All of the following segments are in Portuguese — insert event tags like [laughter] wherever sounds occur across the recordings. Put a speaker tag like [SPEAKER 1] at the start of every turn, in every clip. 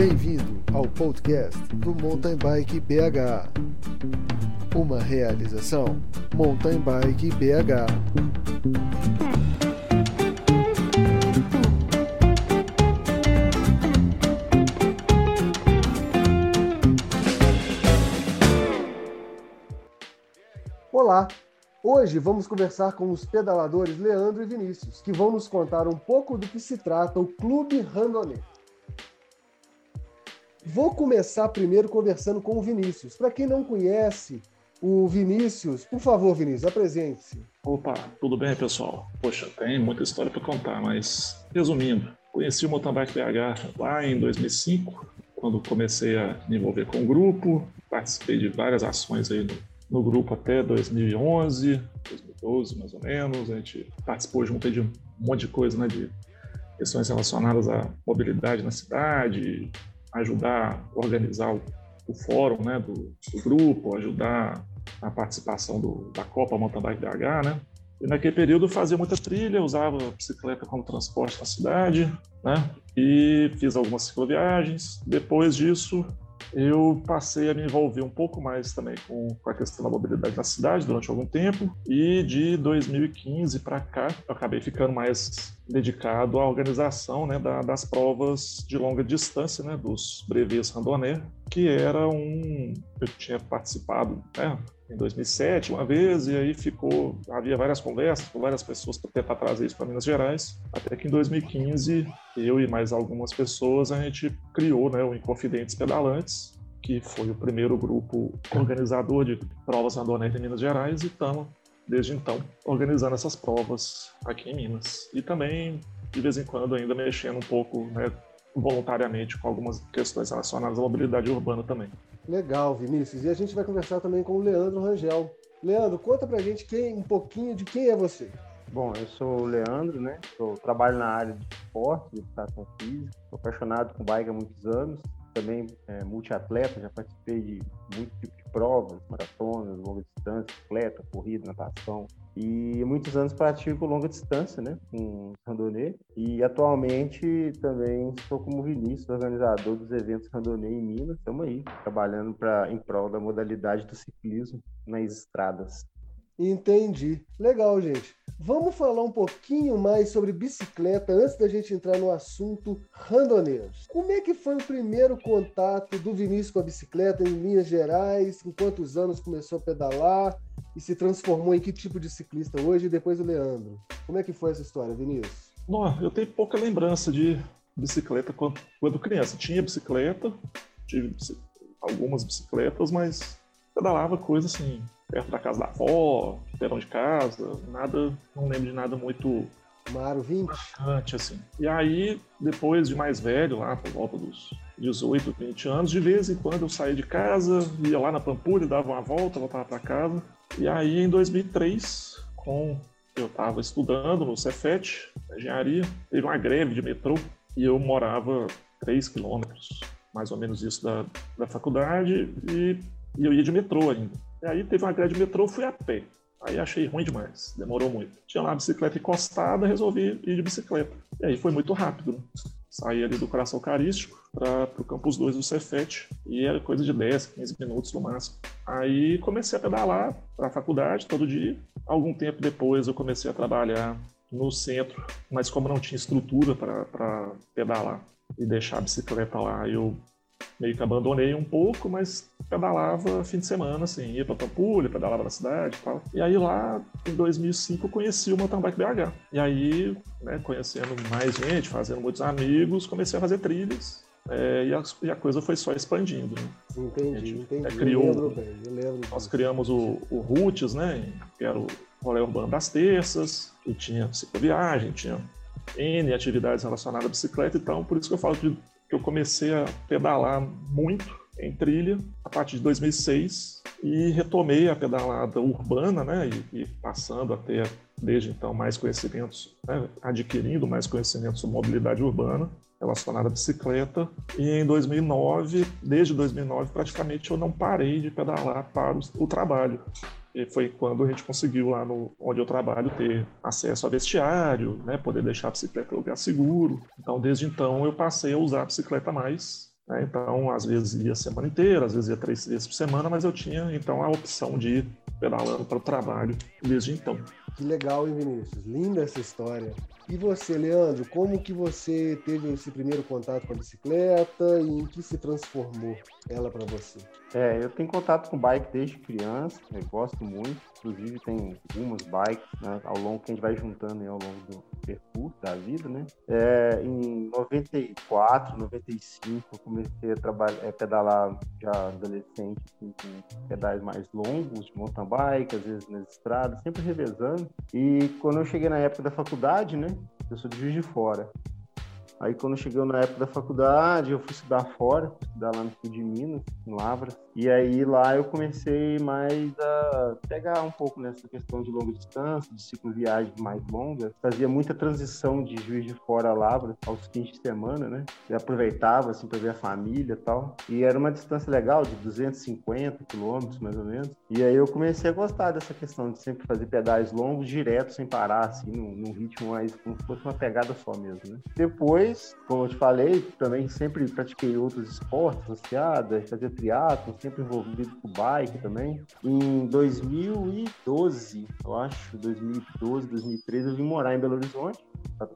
[SPEAKER 1] Bem-vindo ao podcast do Mountain Bike BH. Uma realização Mountain Bike BH. Olá! Hoje vamos conversar com os pedaladores Leandro e Vinícius, que vão nos contar um pouco do que se trata o Clube Randonê. Vou começar primeiro conversando com o Vinícius. Para quem não conhece o Vinícius, por favor, Vinícius, apresente-se.
[SPEAKER 2] Opa, tudo bem, pessoal? Poxa, tem muita história para contar, mas resumindo, conheci o Mountain BH lá em 2005, quando comecei a me envolver com o grupo, participei de várias ações aí no, no grupo até 2011, 2012 mais ou menos. A gente participou junto de um monte de coisa, né, de questões relacionadas à mobilidade na cidade, ajudar a organizar o, o fórum né, do, do, grupo, ajudar a participação do, da Copa Mountain Bike BH, né? E naquele período eu fazia muita trilha, usava bicicleta como transporte na cidade, né? E fiz algumas cicloviagens. Depois disso, eu passei a me envolver um pouco mais também com, com a questão da mobilidade na cidade durante algum tempo e de 2015 para cá eu acabei ficando mais dedicado à organização né, da, das provas de longa distância, né, dos brevets randonnée, que era um eu tinha participado né, em 2007 uma vez e aí ficou havia várias conversas com várias pessoas para tentar trazer isso para Minas Gerais até que em 2015 eu e mais algumas pessoas a gente criou né, o Inconfidentes Pedalantes que foi o primeiro grupo organizador de provas randonete em Minas Gerais e estamos desde então organizando essas provas aqui em Minas e também de vez em quando ainda mexendo um pouco né, voluntariamente com algumas questões relacionadas à mobilidade urbana também.
[SPEAKER 1] Legal, Vinícius. E a gente vai conversar também com o Leandro Rangel. Leandro, conta pra gente quem, um pouquinho de quem é você.
[SPEAKER 3] Bom, eu sou o Leandro, né? Eu trabalho na área de esporte, de educação física. Sou apaixonado com bike há muitos anos. Também é, multiatleta, já participei de muitos tipos de provas, maratonas, longa distância, bicicleta, corrida, natação. E muitos anos pratico longa distância, né, com randonê. E atualmente também estou como Vinícius, organizador dos eventos randonê em Minas. Estamos aí, trabalhando pra, em prol da modalidade do ciclismo nas estradas.
[SPEAKER 1] Entendi. Legal, gente. Vamos falar um pouquinho mais sobre bicicleta antes da gente entrar no assunto randoneiros. Como é que foi o primeiro contato do Vinícius com a bicicleta em Minas Gerais? Em quantos anos começou a pedalar? E se transformou em que tipo de ciclista hoje? E depois o Leandro. Como é que foi essa história, Vinícius?
[SPEAKER 2] Não, eu tenho pouca lembrança de bicicleta quando, quando criança. Tinha bicicleta, tive algumas bicicletas, mas pedalava coisa assim, perto da casa da avó, perão de casa, nada, não lembro de nada muito
[SPEAKER 1] Maro 20?
[SPEAKER 2] Marcante, assim. E aí, depois de mais velho, lá por volta dos 18, 20 anos, de vez em quando eu saía de casa, ia lá na Pampulha, dava uma volta, voltava para casa. E aí, em 2003, com eu estava estudando no Cefet, engenharia, teve uma greve de metrô e eu morava 3 quilômetros, mais ou menos isso, da, da faculdade, e, e eu ia de metrô ainda. E aí teve uma greve de metrô, fui a pé. Aí achei ruim demais, demorou muito. Tinha lá a bicicleta encostada, resolvi ir de bicicleta. E aí foi muito rápido. Saí ali do Coração Eucarístico para o Campus 2 do Cefet e era coisa de 10, 15 minutos no máximo. Aí comecei a pedalar para a faculdade todo dia. Algum tempo depois eu comecei a trabalhar no centro, mas como não tinha estrutura para pedalar e deixar a bicicleta lá, eu meio que abandonei um pouco, mas pedalava fim de semana, assim, ia pra Pampulha, pedalava na cidade e tal. E aí lá, em 2005, eu conheci o Mountain Bike BH. E aí, né, conhecendo mais gente, fazendo muitos amigos, comecei a fazer trilhas. É, e, a, e, a, coisa foi só expandindo. Né?
[SPEAKER 1] Entendi, entendi. É,
[SPEAKER 2] criou,
[SPEAKER 1] eu lembro bem, eu lembro
[SPEAKER 2] nós criamos o, o Roots, né, que era o rolê urbano das terças, que tinha cicloviagem, tinha N atividades relacionadas à bicicleta, então por isso que eu falo que que eu comecei a pedalar muito em trilha a partir de 2006 e retomei a pedalada urbana, né, e, e passando a ter desde então mais conhecimentos, né, adquirindo mais conhecimentos sobre mobilidade urbana relacionada à bicicleta. E em 2009, desde 2009 praticamente eu não parei de pedalar para o, o trabalho. E foi quando a gente conseguiu lá no onde eu trabalho ter acesso a vestiário, né, poder deixar a bicicleta em lugar seguro. Então, desde então eu passei a usar a bicicleta mais Né? Então, às vezes ia a semana inteira, às vezes ia três vezes por semana, mas eu tinha então a opção de ir pedalando para o trabalho desde então.
[SPEAKER 1] Que legal, hein, Vinícius? Linda essa história. E você, Leandro, como que você teve esse primeiro contato com a bicicleta e em que se transformou ela para você?
[SPEAKER 3] É, eu tenho contato com bike desde criança, eu gosto muito. Inclusive tem algumas bikes né, ao longo que a gente vai juntando ao longo do percurso da vida, né? É, em 94, 95 eu comecei a trabalhar, é, pedalar já adolescente assim, com pedais mais longos de mountain bike, às vezes nas estradas, sempre revezando. E quando eu cheguei na época da faculdade, né? Eu sou de Juiz de Fora. Aí quando chegou na época da faculdade, eu fui estudar fora, estudar lá no sul de Minas, em Lavras. E aí lá eu comecei mais a pegar um pouco nessa questão de longa distância, de ciclo viagem mais longa. Fazia muita transição de Juiz de Fora a Lavras aos fins de semana, né? E aproveitava assim para ver a família e tal. E era uma distância legal de 250 quilômetros mais ou menos. E aí eu comecei a gostar dessa questão de sempre fazer pedais longos direto sem parar assim num, num ritmo mais como se fosse uma pegada só mesmo, né? Depois depois, como eu te falei, também sempre pratiquei outros esportes associados, fazia triatlo, sempre envolvido com bike também. Em 2012, eu acho, 2012, 2013, eu vim morar em Belo Horizonte,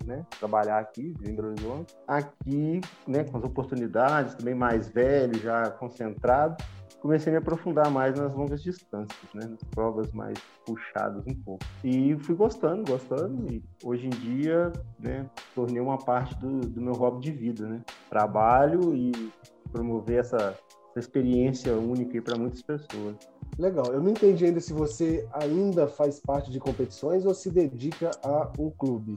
[SPEAKER 3] né? Trabalhar aqui, em Belo Horizonte. Aqui, né, com as oportunidades, também mais velho, já concentrado comecei a me aprofundar mais nas longas distâncias, né? Nas provas mais puxadas um pouco. E fui gostando, gostando, e hoje em dia, né, tornei uma parte do, do meu hobby de vida, né? Trabalho e promover essa experiência única para muitas pessoas.
[SPEAKER 1] Legal. Eu não entendi ainda se você ainda faz parte de competições ou se dedica a um clube.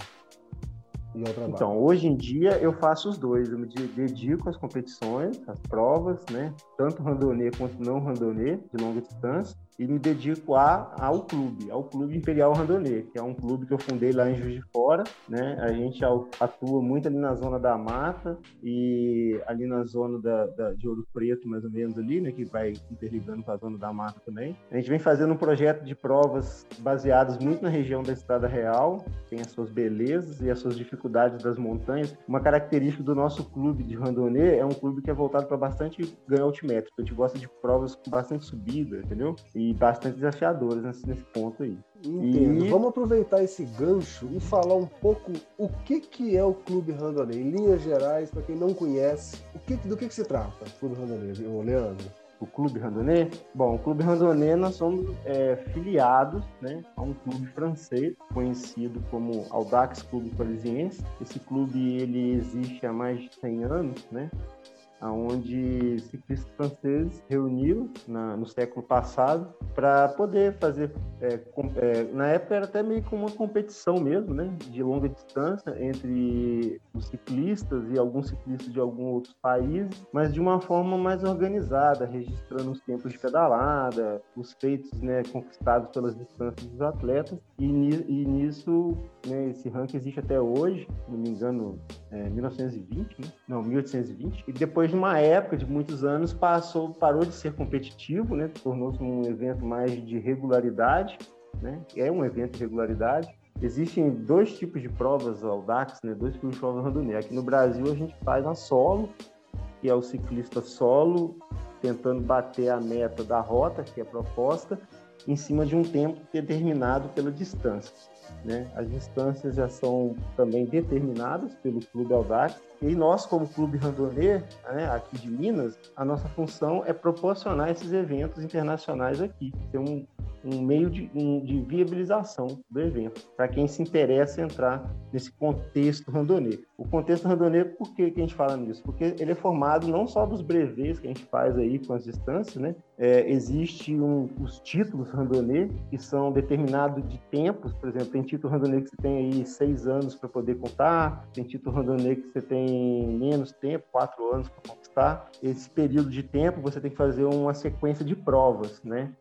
[SPEAKER 3] Então, hoje em dia eu faço os dois. Eu me dedico às competições, às provas, né? Tanto randonê quanto não randonê, de longa distância e me dedico a, ao clube, ao Clube Imperial Randonê, que é um clube que eu fundei lá em Juiz de Fora, né? A gente atua muito ali na zona da mata e ali na zona da, da, de Ouro Preto, mais ou menos ali, né? Que vai interligando com a zona da mata também. A gente vem fazendo um projeto de provas baseadas muito na região da Estrada Real, tem as suas belezas e as suas dificuldades das montanhas. Uma característica do nosso clube de randonê é um clube que é voltado para bastante ganho altimétrico. A gente gosta de provas com bastante subida, entendeu? E bastante desafiadores nesse, nesse ponto aí.
[SPEAKER 1] Entendo. E... Vamos aproveitar esse gancho e falar um pouco o que, que é o Clube Randonê. Em linhas gerais, para quem não conhece, o que, do que, que se trata o Clube Randonê, Leandro?
[SPEAKER 3] O Clube Randonê? Bom, o Clube Randonê nós somos é, filiados né, a um clube francês conhecido como Audax Clube Parisiense. Esse clube ele existe há mais de 100 anos, né? Onde ciclistas franceses reuniram na, no século passado para poder fazer, é, com, é, na época era até meio como uma competição mesmo, né, de longa distância entre os ciclistas e alguns ciclistas de alguns outros países, mas de uma forma mais organizada, registrando os tempos de pedalada, os feitos né, conquistados pelas distâncias dos atletas, e, e nisso, né, esse ranking existe até hoje, se não me engano, é, 1920, né? não, 1820, e depois de uma época de muitos anos passou, parou de ser competitivo, né? Tornou-se um evento mais de regularidade, né? É um evento de regularidade. Existem dois tipos de provas ao DAX, né? Dois tipos de provas randonê. Aqui no Brasil a gente faz a solo, que é o ciclista solo tentando bater a meta da rota, que é proposta, em cima de um tempo determinado pela distância. Né? As distâncias já são também determinadas pelo Clube Audax e nós, como Clube Randonê, né, aqui de Minas, a nossa função é proporcionar esses eventos internacionais aqui, ter um, um meio de, um, de viabilização do evento, para quem se interessa entrar nesse contexto randonê. O contexto randonê, por que, que a gente fala nisso? Porque ele é formado não só dos brevês que a gente faz aí com as distâncias, né? É, existe um, os títulos randonê, que são determinados de tempos, por exemplo, tem título randonê que você tem aí seis anos para poder contar, tem título randonê que você tem menos tempo, quatro anos para conquistar. Esse período de tempo você tem que fazer uma sequência de provas, né?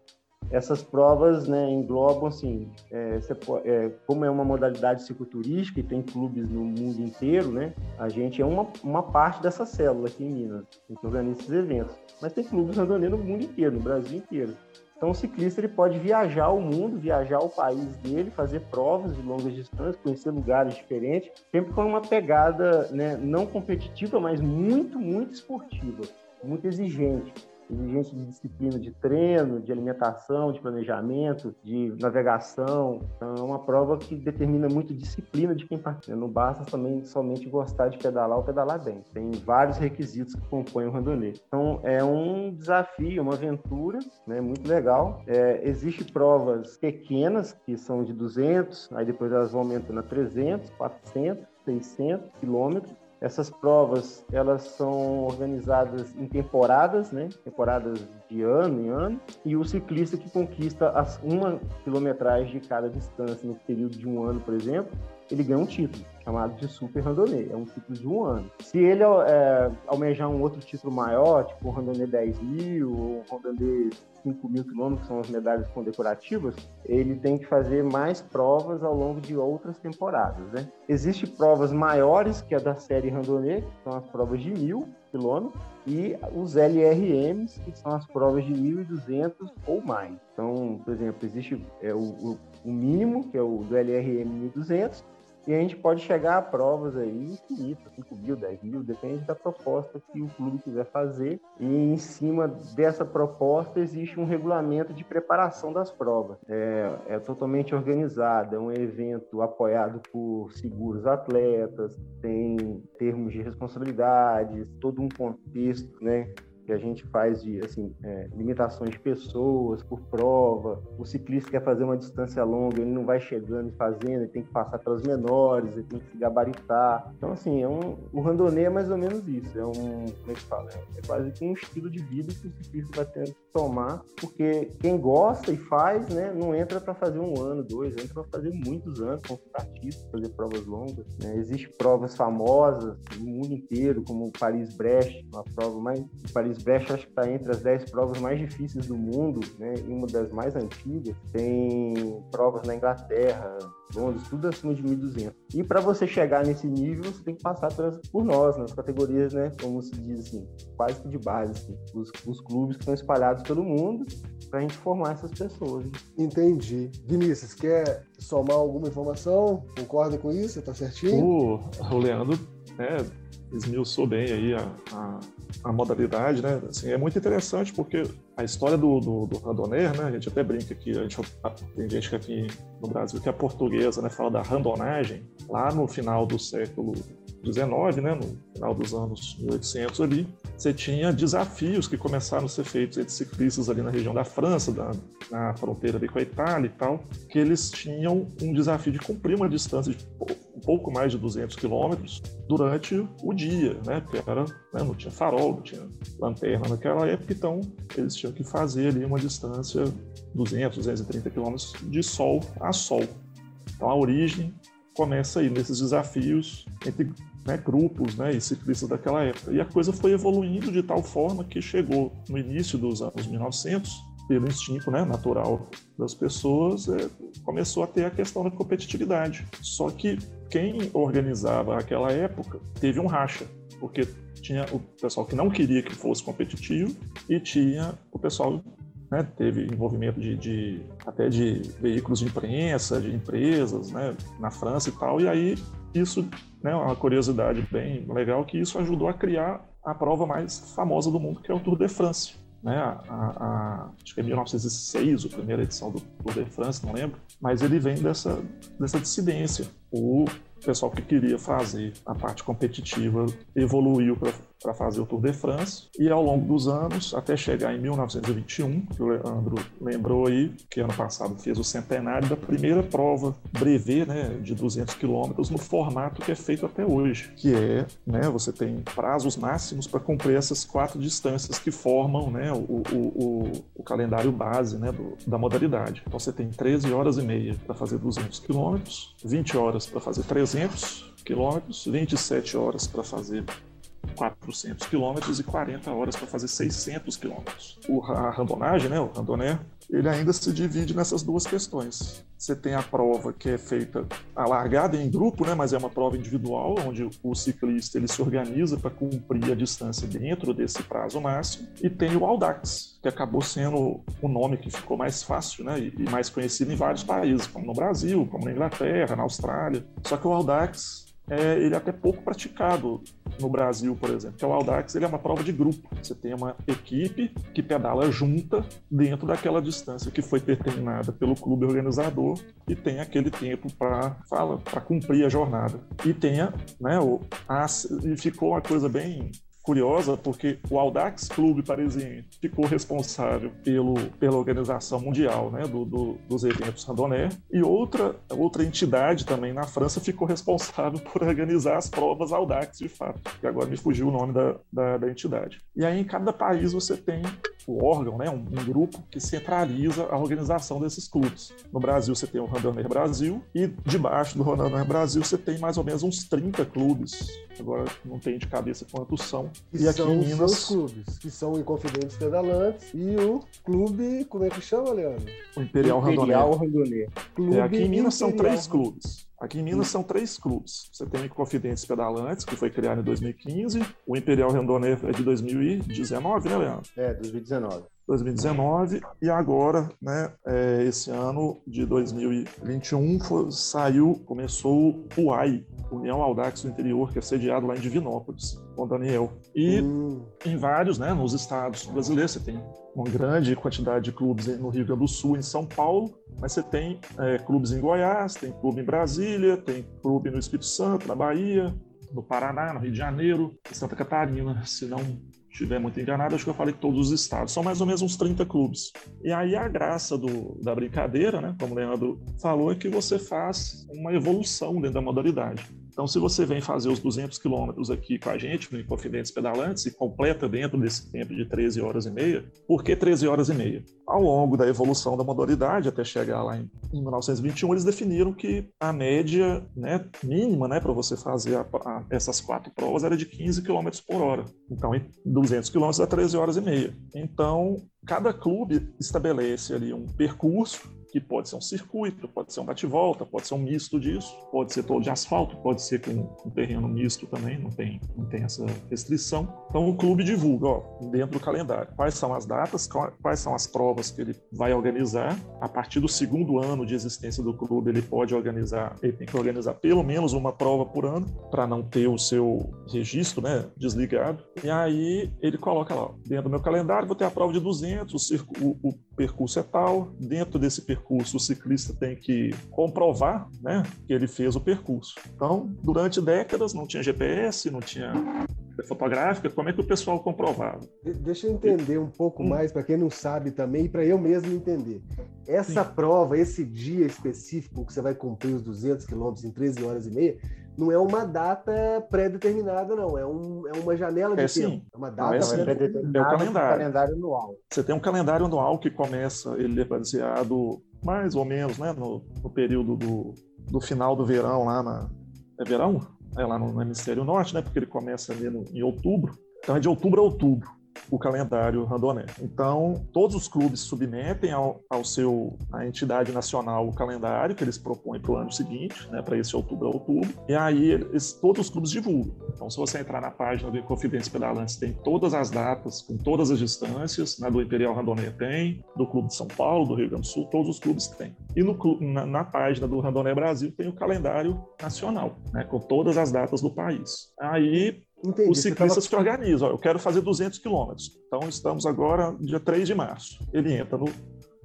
[SPEAKER 3] Essas provas né, englobam, assim, é, é, como é uma modalidade cicloturística e tem clubes no mundo inteiro, né, a gente é uma, uma parte dessa célula aqui em Minas, a gente organiza esses eventos. Mas tem clubes randonê no mundo inteiro, no Brasil inteiro. Então o ciclista ele pode viajar o mundo, viajar o país dele, fazer provas de longas distâncias, conhecer lugares diferentes, sempre com uma pegada né, não competitiva, mas muito, muito esportiva, muito exigente exigente de disciplina de treino, de alimentação, de planejamento, de navegação. Então, é uma prova que determina muito disciplina de quem participa. Não basta também somente gostar de pedalar ou pedalar bem. Tem vários requisitos que compõem o randonnê. Então, é um desafio, uma aventura, né, muito legal. É, Existem provas pequenas, que são de 200, aí depois elas vão aumentando a 300, 400, 600 quilômetros essas provas elas são organizadas em temporadas, né? Temporadas de ano em ano. E o ciclista que conquista as uma quilometragem de cada distância no período de um ano, por exemplo, ele ganha um título chamado de Super Randonnée. É um título de um ano. Se ele é, almejar um outro título maior, tipo um Randonnée 10 mil ou um Randonnée 5 mil quilômetros, que são as medalhas condecorativas, ele tem que fazer mais provas ao longo de outras temporadas. Né? Existem provas maiores que a da série Randonnée, que são as provas de mil quilômetros, e os LRMs, que são as provas de 1.200 ou mais. Então, por exemplo, existe é, o, o mínimo, que é o do LRM 1.200, e a gente pode chegar a provas aí infinitas, 5 mil, 10 mil, depende da proposta que o clube quiser fazer. E em cima dessa proposta existe um regulamento de preparação das provas. É, é totalmente organizado, é um evento apoiado por seguros atletas, tem termos de responsabilidades, todo um contexto, né? Que a gente faz de assim, é, limitações de pessoas por prova. O ciclista quer fazer uma distância longa, ele não vai chegando e fazendo, ele tem que passar pelas menores, ele tem que se gabaritar. Então, assim, é um, o randonê é mais ou menos isso. É um, como é que fala? É quase que um estilo de vida que o ciclista vai tendo que tomar, porque quem gosta e faz, né, não entra para fazer um ano, dois, entra para fazer muitos anos como artista, fazer provas longas. Né? Existem provas famosas no mundo inteiro, como Paris-Brest, uma prova mais. Paris Smash acho que está entre as 10 provas mais difíceis do mundo, né? E uma das mais antigas. Tem provas na Inglaterra, Londres, tudo acima de 1.200. E para você chegar nesse nível, você tem que passar por nós, nas categorias, né? Como se diz assim, quase que de base, assim, os, os clubes que estão espalhados pelo mundo para a gente formar essas pessoas. Né?
[SPEAKER 1] Entendi. Vinícius, quer somar alguma informação? Concorda com isso? Tá certinho?
[SPEAKER 2] O, o Leandro né, esmiuçou bem aí a, a a modalidade, né? Assim, é muito interessante porque a história do, do, do randoner, né? A gente até brinca aqui, a gente, tem gente aqui no Brasil que é portuguesa, né? Fala da randonagem. Lá no final do século XIX, né? No final dos anos 1800 ali, você tinha desafios que começaram a ser feitos entre ciclistas ali na região da França, da, na fronteira ali com a Itália e tal, que eles tinham um desafio de cumprir uma distância de um pouco mais de 200 quilômetros durante o dia, né? Porque era, né? não tinha farol, não tinha lanterna naquela época, então eles tinham que fazer ali uma distância 200, 230 quilômetros de sol a sol. Então a origem começa aí nesses desafios entre né, grupos né, e ciclistas daquela época. E a coisa foi evoluindo de tal forma que chegou no início dos anos 1900, pelo instinto né, natural das pessoas, é, começou a ter a questão da competitividade. Só que quem organizava aquela época teve um racha, porque tinha o pessoal que não queria que fosse competitivo e tinha o pessoal né, teve envolvimento de, de, até de veículos de imprensa, de empresas, né, na França e tal, e aí isso né, uma curiosidade bem legal que isso ajudou a criar a prova mais famosa do mundo, que é o Tour de France. Né? A, a, acho que é 1906, a primeira edição do Tour de France, não lembro, mas ele vem dessa, dessa dissidência. O pessoal que queria fazer a parte competitiva evoluiu para fazer o Tour de France e ao longo dos anos, até chegar em 1921, que o Leandro lembrou aí, que ano passado fez o centenário da primeira prova brevet, né, de 200 quilômetros no formato que é feito até hoje, que é, né, você tem prazos máximos para cumprir essas quatro distâncias que formam, né, o, o, o, o calendário base, né, do, da modalidade. Então você tem 13 horas e meia para fazer 200 quilômetros, 20 horas para fazer 300 quilômetros, 27 horas para fazer 400 quilômetros e 40 horas para fazer 600 quilômetros. A randonagem, né, o randoné, ele ainda se divide nessas duas questões. Você tem a prova que é feita a largada em grupo, né, mas é uma prova individual, onde o ciclista ele se organiza para cumprir a distância dentro desse prazo máximo. E tem o Audax, que acabou sendo o nome que ficou mais fácil né, e mais conhecido em vários países, como no Brasil, como na Inglaterra, na Austrália. Só que o Audax é, ele é até pouco praticado no Brasil, por exemplo, que é o Audax, ele é uma prova de grupo. Você tem uma equipe que pedala junta dentro daquela distância que foi determinada pelo clube organizador e tem aquele tempo para fala para cumprir a jornada. E tenha, né, o, a, e ficou uma coisa bem curiosa porque o Audax Clube Parisiense ficou responsável pelo, pela organização mundial né, do, do, dos eventos randonné e outra, outra entidade também na França ficou responsável por organizar as provas Audax de fato, que agora me fugiu o nome da, da, da entidade. E aí em cada país você tem o órgão, né, um, um, grupo que centraliza a organização desses clubes. No Brasil você tem o Randonner Brasil e debaixo do Randonner Brasil você tem mais ou menos uns 30 clubes. Agora não tem de cabeça quantos são.
[SPEAKER 1] Que e aqui são em Minas os clubes, que são o Inconfidentes Pedalantes e o clube, como é que chama, Leandro?
[SPEAKER 2] O Imperial,
[SPEAKER 3] Imperial Randonner.
[SPEAKER 2] É, aqui em Minas Imperial. são três clubes. Aqui em Minas são três clubes. Você tem o Inconfidentes Pedalantes, que foi criado em 2015. O Imperial Randonner é de 2019, né, Leandro?
[SPEAKER 3] É, 2019.
[SPEAKER 2] 2019 e agora, né, é, esse ano de 2021 foi, saiu, começou o AI, União Audax do Interior, que é sediado lá em Divinópolis, com Daniel. E hum. em vários, né, nos estados brasileiros, você tem uma grande quantidade de clubes no Rio Grande do Sul, em São Paulo, mas você tem é, clubes em Goiás, tem clube em Brasília, tem clube no Espírito Santo, na Bahia, no Paraná, no Rio de Janeiro, em Santa Catarina, se não estiver muito enganado, acho que eu falei que todos os estados. São mais ou menos uns 30 clubes. E aí a graça do, da brincadeira, né, como o Leandro falou, é que você faz uma evolução dentro da modalidade. Então, se você vem fazer os 200 quilômetros aqui com a gente no Inconfidentes Pedalantes e completa dentro desse tempo de 13 horas e meia, por que 13 horas e meia? Ao longo da evolução da modalidade, até chegar lá em, em 1921, eles definiram que a média né, mínima né, para você fazer a, a, essas quatro provas era de 15 km por hora. Então, 200 km dá 13 horas e meia. Então, cada clube estabelece ali um percurso que pode ser um circuito, pode ser um bate-volta, pode ser um misto disso, pode ser todo de asfalto, pode ser com um terreno misto também, não tem, não tem essa restrição. Então o clube divulga, ó, dentro do calendário, quais são as datas, quais são as provas que ele vai organizar. A partir do segundo ano de existência do clube, ele pode organizar, ele tem que organizar pelo menos uma prova por ano, para não ter o seu registro né, desligado. E aí ele coloca lá, dentro do meu calendário, vou ter a prova de 200, o, o, o percurso é tal, dentro desse percurso o ciclista tem que comprovar né, que ele fez o percurso. Então, durante décadas não tinha GPS, não tinha fotográfica, como é que o pessoal comprovava?
[SPEAKER 1] Deixa eu entender um pouco hum. mais, para quem não sabe também, e para eu mesmo entender. Essa Sim. prova, esse dia específico que você vai cumprir os 200 quilômetros em 13 horas e meia, não é uma data pré-determinada, não. É, um, é uma janela de
[SPEAKER 2] é,
[SPEAKER 1] tempo.
[SPEAKER 2] Sim.
[SPEAKER 1] É uma
[SPEAKER 2] data
[SPEAKER 1] não,
[SPEAKER 2] é, pré-determinada. É o calendário. calendário anual. Você tem um calendário anual que começa, ele é baseado mais ou menos né, no, no período do, do final do verão lá na. É verão? É lá no, no hemisfério norte, né? Porque ele começa ali no, em outubro. Então é de outubro a outubro o calendário randonné. Então, todos os clubes submetem ao, ao seu a entidade nacional o calendário que eles propõem para o ano seguinte, né, para esse outubro a outubro, e aí eles, todos os clubes divulgam. Então, se você entrar na página do Confidência Pedalantes, tem todas as datas, com todas as distâncias, né, do Imperial Randonné tem, do Clube de São Paulo, do Rio Grande do Sul, todos os clubes têm. E no, na, na página do Randonné Brasil tem o calendário nacional, né, com todas as datas do país. Aí Entendi, os ciclistas tava... se organizam. eu quero fazer 200 quilômetros. Então, estamos agora dia 3 de março. Ele entra no,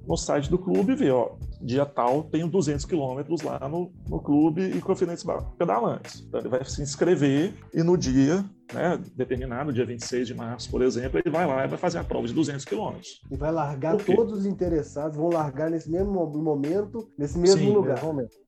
[SPEAKER 2] no site do clube e vê, ó, dia tal, tenho 200 quilômetros lá no, no clube e Confidentes Pedalantes. Então, ele vai se inscrever e no dia né, determinado, dia 26 de março, por exemplo, ele vai lá e vai fazer a prova de 200 quilômetros.
[SPEAKER 1] E vai largar todos os interessados, vão largar nesse mesmo momento, nesse mesmo Sim, lugar.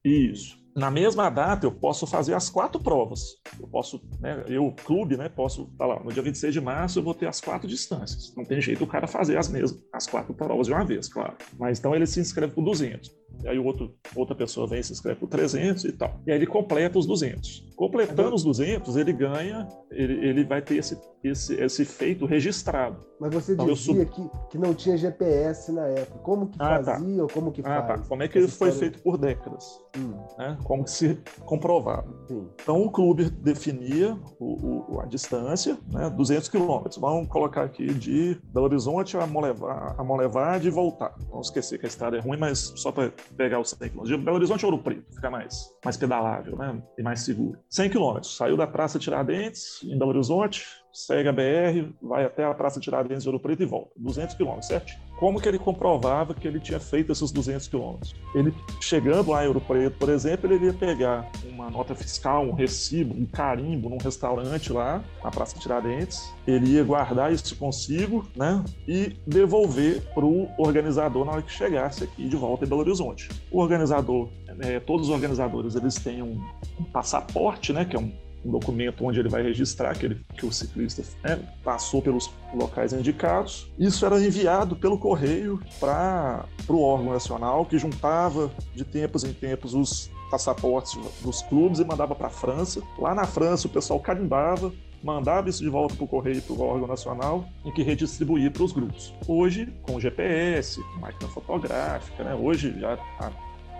[SPEAKER 2] Isso na mesma data eu posso fazer as quatro provas. Eu posso, né, eu, clube, né, posso, tá lá, no dia 26 de março eu vou ter as quatro distâncias. Não tem jeito o cara fazer as mesmas, as quatro provas de uma vez, claro. Mas então ele se inscreve por 200. Aí outro, outra pessoa vem e se inscreve por 300 e tal. E aí ele completa os 200. Completando os 200, ele ganha, ele, ele vai ter esse, esse, esse feito registrado.
[SPEAKER 1] Mas você então, dizia sub... que, que não tinha GPS na época. Como que ah, tá. fazia tá. ou como que ah, faz?
[SPEAKER 2] Tá. Como é que ele foi feito por décadas? Hum. Né? Como que se comprovava? Então o clube definia o, o, a distância, né? 200 quilômetros. Vamos colocar aqui de Belo Horizonte a Molevade, a Molevade e voltar. Vamos esquecer que a estrada é ruim, mas só para pegar os 100 quilômetros. De Belo Horizonte a Ouro Preto, fica mais, mais pedalável né? e mais seguro. 100 quilômetros. Saiu da Praça Tiradentes, em Belo Horizonte, segue a BR, vai até a Praça Tiradentes de Ouro Preto e volta. 200 quilômetros, certo? Como que ele comprovava que ele tinha feito esses 200 quilômetros? Ele, chegando lá em Ouro Preto, por exemplo, ele ia pegar uma nota fiscal, um recibo, um carimbo num restaurante lá, na Praça Tiradentes, ele ia guardar isso consigo, né, e devolver para o organizador na hora que chegasse aqui de volta em Belo Horizonte. O organizador, é, todos os organizadores, eles têm um, um passaporte, né, que é um um documento onde ele vai registrar que, ele, que o ciclista né, passou pelos locais indicados. Isso era enviado pelo correio para o órgão nacional, que juntava de tempos em tempos os passaportes dos clubes e mandava para a França. Lá na França, o pessoal carimbava mandava isso de volta para o correio para o órgão nacional e que redistribuía para os grupos. Hoje, com GPS, máquina fotográfica, né? hoje já há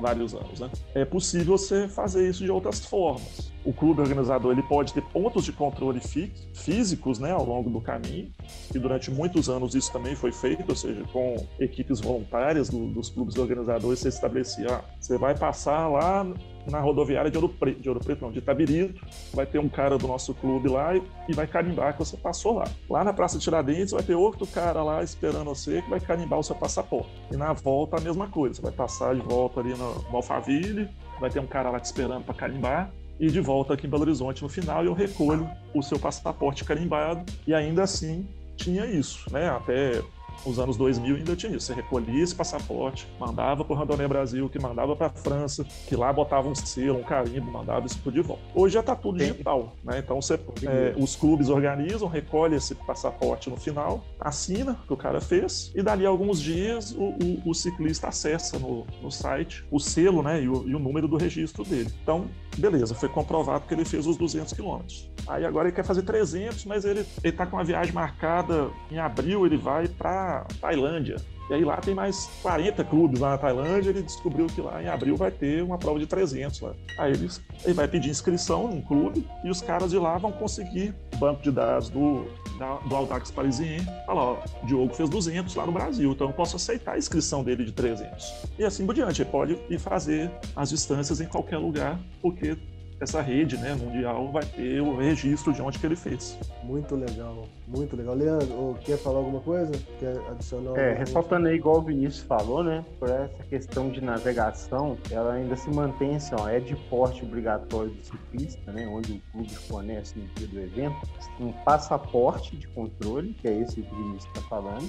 [SPEAKER 2] vários anos, né? é possível você fazer isso de outras formas o clube organizador ele pode ter pontos de controle fí físicos né, ao longo do caminho, e durante muitos anos isso também foi feito, ou seja, com equipes voluntárias do, dos clubes organizadores, você estabelecia, ah, você vai passar lá na rodoviária de Ouro Preto, de Ouro Preto não, de Itabirito, vai ter um cara do nosso clube lá e, e, vai carimbar que você passou lá. Lá na Praça Tiradentes vai ter outro cara lá esperando você que vai carimbar o seu passaporte. E na volta a mesma coisa, você vai passar de volta ali no, no Alphaville, vai ter um cara lá te esperando para carimbar, e de volta aqui em Belo Horizonte no final eu recolho o seu passaporte carimbado e ainda assim tinha isso, né? Até nos anos 2000 ainda tinha isso. Você recolhia esse passaporte, mandava para o Randonê Brasil, que mandava para a França, que lá botava um selo, um carimbo, mandava isso de volta. Hoje já está tudo digital, né? Então você, é, os clubes organizam, recolhe esse passaporte no final, assina o que o cara fez e dali a alguns dias o, o, o ciclista acessa no, no, site o selo, né? E o, e o número do registro dele. Então, beleza, foi comprovado que ele fez os 200 quilômetros. Aí agora ele quer fazer 300, mas ele está com uma viagem marcada em abril, ele vai para Tailândia. E aí lá tem mais 40 clubes lá na Tailândia, ele descobriu que lá em abril vai ter uma prova de 300 lá. Aí ele, ele vai pedir inscrição num clube e os caras de lá vão conseguir banco de dados do, da, do Audax Parisien. Falar, ó, o Diogo fez 200 lá no Brasil, então eu posso aceitar a inscrição dele de 300. E assim por diante, ele pode ir fazer as distâncias em qualquer lugar, porque essa rede né, mundial vai ter o registro de onde que ele fez.
[SPEAKER 1] Muito legal, muito legal. Leandro, quer falar alguma coisa? Quer adicionar?
[SPEAKER 3] É, ressaltando aí, igual o Vinícius falou, né, por essa questão de navegação, ela ainda se mantém assim, ó, é de porte obrigatório do ciclista, né, onde o clube fornece no dia do evento, um passaporte de controle, que é esse que o Vinícius está falando,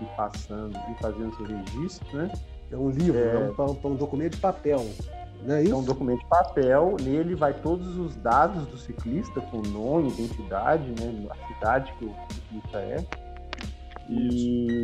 [SPEAKER 3] ir passando e fazendo seu registro, né?
[SPEAKER 1] É um livro, é, é um, um documento de papel.
[SPEAKER 3] Não é, isso? é um documento de papel, nele vai todos os dados do ciclista, com nome, identidade, né, a cidade que o ciclista é, e,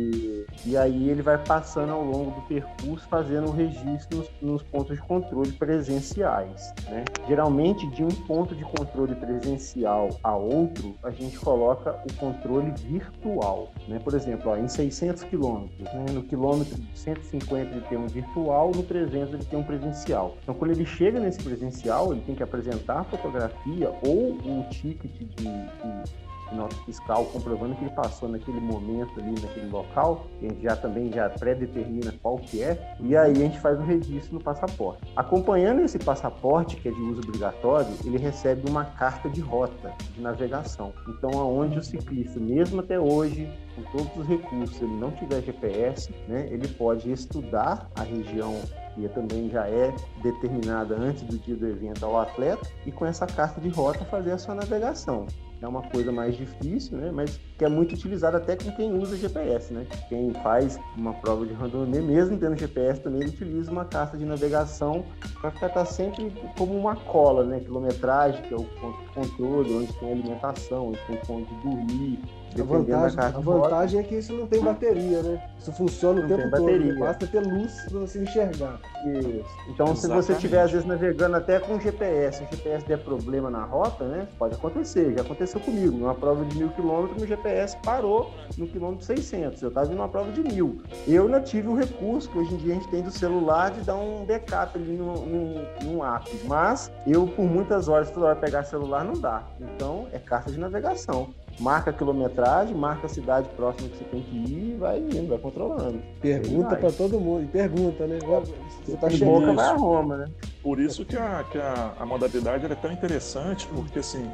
[SPEAKER 3] e aí ele vai passando ao longo do percurso, fazendo o registro nos, pontos de controle presenciais. Né? Geralmente, de um ponto de controle presencial a outro, a gente coloca o controle virtual. Né? Por exemplo, ó, em 600 quilômetros, né? no quilômetro 150 ele tem um virtual, no 300 ele tem um presencial. Então, quando ele chega nesse presencial, ele tem que apresentar a fotografia ou o ticket de, de nota fiscal comprovando que ele passou naquele momento ali, naquele local, a gente já também já pré-determina qual que é, e aí a gente faz o registro no passaporte. Acompanhando esse passaporte, que é de uso obrigatório, ele recebe uma carta de rota de navegação. Então, aonde o ciclista, mesmo até hoje, com todos os recursos, ele não tiver GPS, né, ele pode estudar a região que também já é determinada antes do dia do evento ao atleta e com essa carta de rota fazer a sua navegação é uma coisa mais difícil, né? Mas que é muito utilizada até com quem usa GPS, né? Quem faz uma prova de randonê, mesmo tendo GPS, também utiliza uma carta de navegação para ficar tá sempre como uma cola, né? Quilometragem, que é o ponto de controle, onde tem alimentação, onde tem ponto de dormir,
[SPEAKER 1] A vantagem, a vantagem é que isso não tem bateria, né? Isso funciona o não tempo todo. Né? Basta ter luz para você enxergar.
[SPEAKER 3] Isso. Então, Exatamente. se você estiver, às vezes, navegando até com GPS, se o GPS der problema na rota, né? Pode acontecer. Já aconteceu comigo. Numa prova de mil quilômetros, meu GPS parou no quilômetro 600. Eu estava em uma prova de mil. Eu ainda tive o recurso que hoje em dia a gente tem do celular de dar um backup ali no, no, no app. Mas eu, por muitas horas, toda hora pegar celular não dá. Então, é carta de navegação marca a quilometragem, marca a cidade próxima que você tem que ir e vai indo, vai controlando.
[SPEAKER 1] Pergunta para todo mundo, e pergunta, né?
[SPEAKER 3] Você tá chegando. Boca vai a Roma, né?
[SPEAKER 2] Por isso que a, que a, a modalidade é tão interessante, porque assim,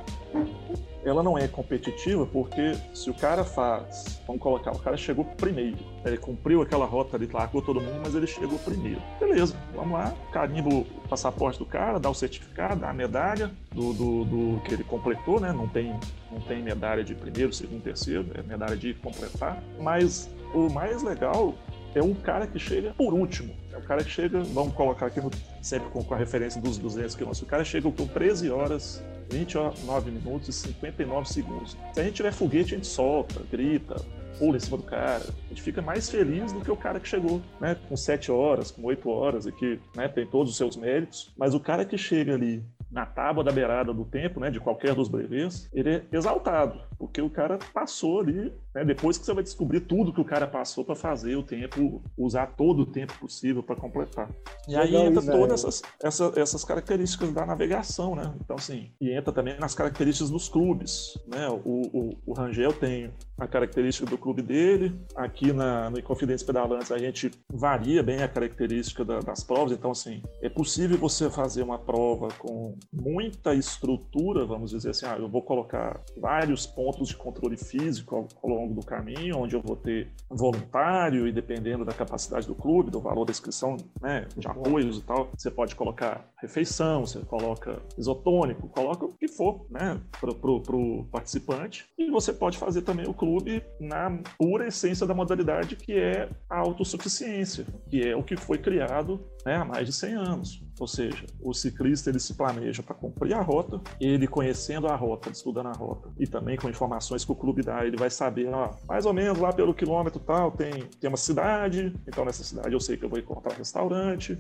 [SPEAKER 2] ela não é competitiva porque se o cara faz, vamos colocar, o cara chegou primeiro, ele cumpriu aquela rota ali, largou todo mundo, mas ele chegou primeiro. Beleza, vamos lá, carimbo o passaporte do cara, dá o certificado, dá a medalha do, do, do, que ele completou, né? Não tem, não tem medalha de primeiro, segundo, terceiro, é medalha de completar. Mas o mais legal é um cara que chega por último. É o cara que chega, vamos colocar aqui sempre com, a referência dos 200 quilômetros, o cara chega com 13 horas 29 minutos e 59 segundos. Se a gente tiver foguete, a gente solta, grita, pula em cima do cara. A gente fica mais feliz do que o cara que chegou, né? Com 7 horas, com 8 horas e que né, tem todos os seus méritos. Mas o cara que chega ali na tábua da beirada do tempo, né, de qualquer dos brevês, ele é exaltado, porque o cara passou ali, né, depois que você vai descobrir tudo que o cara passou para fazer o tempo, usar todo o tempo possível para completar. E aí entra isso, todas essas, essas, essas, características da navegação, né? Então, assim, e entra também nas características dos clubes, né? O, o, o Rangel tem a característica do clube dele, aqui na, no Inconfidência Pedalantes a gente varia bem a característica da, das provas, então, assim, é possível você fazer uma prova com muita estrutura, vamos dizer assim, ah, eu vou colocar vários pontos de controle físico ao, ao, longo do caminho, onde eu vou ter voluntário e dependendo da capacidade do clube, do valor da inscrição, né, de apoios e tal, você pode colocar refeição, você coloca isotônico, coloca o que for, né, para pro, pro participante e você pode fazer também o clube na pura essência da modalidade que é a autossuficiência, que é o que foi criado né, há mais de 100 anos. Ou seja, o ciclista ele se planeja para cumprir a rota, ele conhecendo a rota, estudando a rota e também com informações que o clube dá, ele vai saber, ó, mais ou menos lá pelo quilômetro tal tem, tem uma cidade, então nessa cidade eu sei que eu vou encontrar restaurante,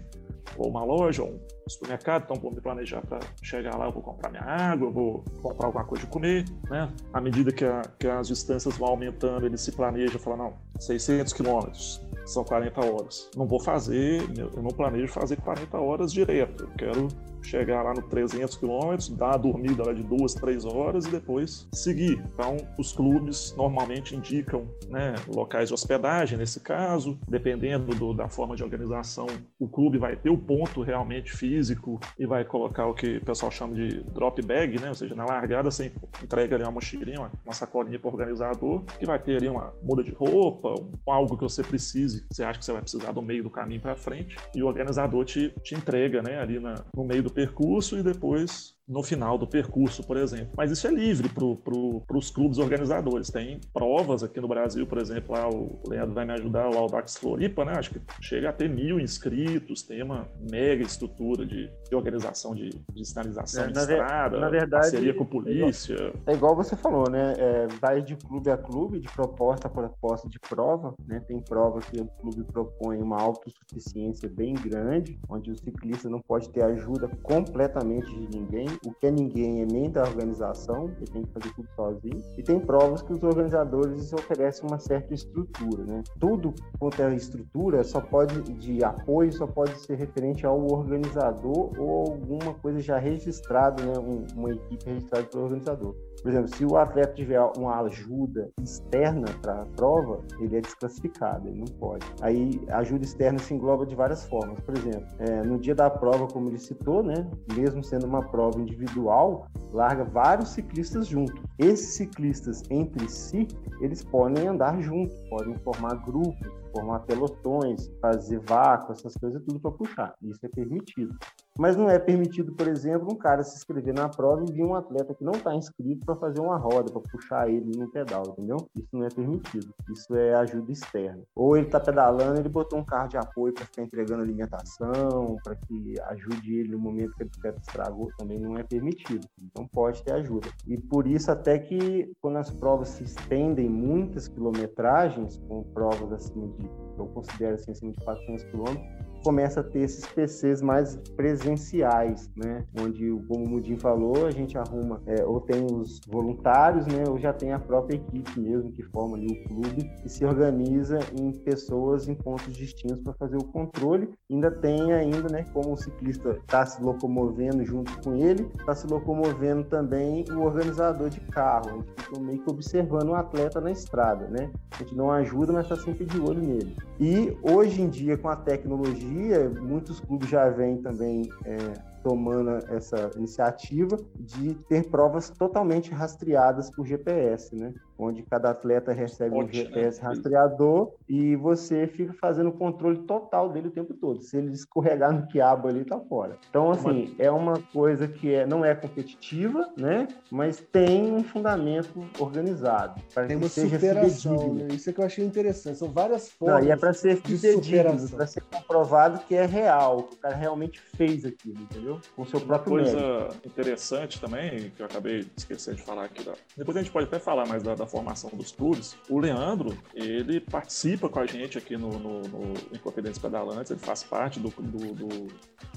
[SPEAKER 2] ou uma loja, ou um supermercado, então vou me planejar para chegar lá, eu vou comprar minha água, eu vou comprar alguma coisa de comer, né? À medida que, a, que as distâncias vão aumentando, ele se planeja, fala, não, 600 quilômetros, são 40 horas. Não vou fazer, eu não planejo fazer 40 horas direto. Eu quero chegar lá no 300 quilômetros, dar a dormida lá de duas, três horas e depois seguir. Então, os clubes normalmente indicam né, locais de hospedagem, nesse caso, dependendo do, da forma de organização, o clube vai ter o ponto realmente físico e vai colocar o que o pessoal chama de drop bag, né? ou seja, na largada você entrega ali uma mochilinha, uma, uma sacolinha para o organizador, que vai ter ali uma muda de roupa, um, algo que você precise, que você acha que você vai precisar do meio do caminho para frente, e o organizador te, te entrega né, ali na, no meio do percurso e depois no final do percurso, por exemplo. Mas isso é livre para pro, os clubes organizadores. Tem provas aqui no Brasil, por exemplo, lá o Leandro vai me ajudar, o Audax Floripa, né? Acho que chega a ter mil inscritos, tem uma mega estrutura de, de organização de, de sinalização é, de estrada, na verdade, parceria com polícia.
[SPEAKER 3] É igual, é igual você falou, né? É, vai de clube a clube, de proposta a proposta de prova, né? Tem prova que o clube propõe uma autossuficiência bem grande, onde o ciclista não pode ter ajuda completamente de ninguém, o que é ninguém é nem da organização, ele tem que fazer tudo sozinho. E tem provas que os organizadores oferecem uma certa estrutura, né? Tudo quanto é estrutura só pode, de apoio, só pode ser referente ao organizador ou alguma coisa já registrada, né? Um, uma equipe registrada pelo organizador. Por exemplo, se o atleta tiver uma ajuda externa para a prova, ele é desclassificado, ele não pode. Aí, ajuda externa se engloba de várias formas. Por exemplo, é, no dia da prova, como ele citou, né, mesmo sendo uma prova individual, larga vários ciclistas junto. Esses ciclistas entre si, eles podem andar juntos, podem formar grupos, formar pelotões, fazer vácuo, essas coisas tudo para puxar. Isso é permitido. Mas não é permitido, por exemplo, um cara se inscrever na prova e vir um atleta que não está inscrito para fazer uma roda, para puxar ele no pedal, entendeu? Isso não é permitido. Isso é ajuda externa. Ou ele está pedalando, ele botou um carro de apoio para ficar entregando alimentação, para que ajude ele no momento que a bicicleta estragou, também não é permitido. Então pode ter ajuda. E por isso até que quando as provas se estendem muitas quilometragens, com provas acima de, eu considero assim, de 400 quilômetros, começa a ter esses PCs mais presenciais, né? Onde, como o Mudim falou, a gente arruma é, ou tem os voluntários, né? Ou já tem a própria equipe mesmo que forma ali o clube e se organiza em pessoas em pontos distintos para fazer o controle. Ainda tem ainda, né? Como o ciclista está se locomovendo junto com ele, está se locomovendo também o organizador de carro. A gente fica meio que observando o atleta na estrada, né? A gente não ajuda, mas está sempre de olho nele. E hoje em dia, com a tecnologia dia, muitos clubes já vêm também é, tomando essa iniciativa de ter provas totalmente rastreadas por GPS, né? Onde cada atleta recebe um GPS né? rastreador e você fica fazendo o controle total dele o tempo todo. Se ele escorregar no quiabo ali, tá fora. Então, assim, é uma coisa que é, não é competitiva, né? Mas tem um fundamento organizado.
[SPEAKER 1] Para tem que uma seja superação, né? Isso é que eu achei interessante. São várias formas
[SPEAKER 3] não, e é para ser fidedigno, para ser comprovado que é real, que o cara realmente fez aquilo, entendeu?
[SPEAKER 2] Com seu próprio Uma coisa mérito. interessante também, que eu acabei de esquecer de falar aqui, da... depois a gente pode até falar mais da, da, formação dos clubes. O Leandro, ele participa com a gente aqui no, no, no Inconfidência Pedalantes, ele faz parte do, do, do,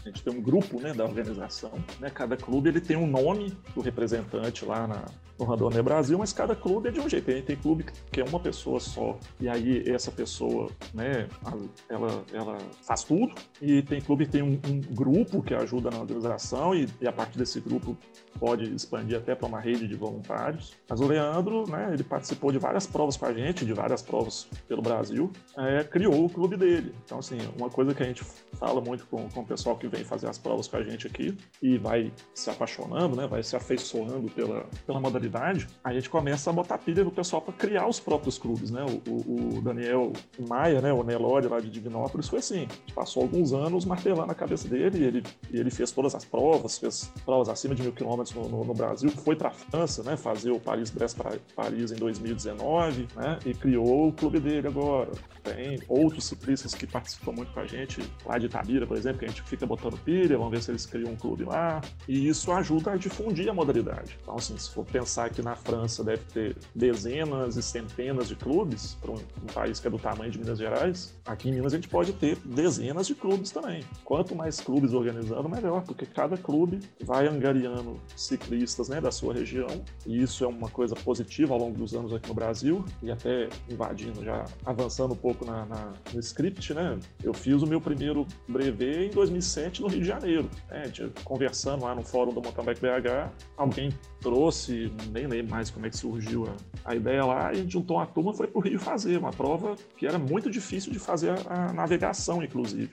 [SPEAKER 2] A gente tem um grupo né, da organização. Né? Cada clube ele tem um nome do representante lá na, no Randonê Brasil, mas cada clube é de um jeito. Tem, tem clube que é uma pessoa só, e aí essa pessoa, né, ela, ela faz tudo, e tem clube que tem um, um grupo que ajuda na organização, e, e a partir desse grupo pode expandir até para uma rede de voluntários. Mas o Leandro, né, ele participou de várias provas com a gente, de várias provas pelo Brasil, é, criou o clube dele. Então, assim, uma coisa que a gente fala muito com, com o pessoal que vem fazer as provas com a gente aqui e vai se apaixonando, né, vai se afeiçoando pela, pela modalidade, a gente começa a botar pilha no pessoal para criar os próprios clubes, né? O, o, o Daniel Maia, né, o Nelore lá de Divinópolis, foi assim. Passou alguns anos martelando a cabeça dele ele, ele fez todas as provas, fez provas acima de mil quilômetros no, no, no Brasil, foi para França, né, fazer o Paris-Brest-Paris em 2019, né, e criou o clube dele agora. Tem outros ciclistas que participam muito com a gente, lá de Itabira, por exemplo, que a gente fica botando pilha, vamos ver se eles criam um clube lá, e isso ajuda a difundir a modalidade. Então, assim, se for pensar que na França deve ter dezenas e centenas de clubes, para um, um país que é do tamanho de Minas Gerais, aqui em Minas a gente pode ter dezenas de clubes também. Quanto mais clubes organizando, melhor, porque cada clube vai angariando ciclistas né, da sua região, e isso é uma coisa positiva ao longo dos anos aqui no Brasil, e até invadindo, já avançando um pouco na, na no script, né? Eu fiz o meu primeiro brevet em 2007 no Rio de Janeiro, né? Conversando lá no fórum do Mountain Bike BH, alguém trouxe, nem lembro mais como é que surgiu a, a ideia lá, e juntou uma turma foi para o Rio fazer uma prova que era muito difícil de fazer a, a navegação, inclusive.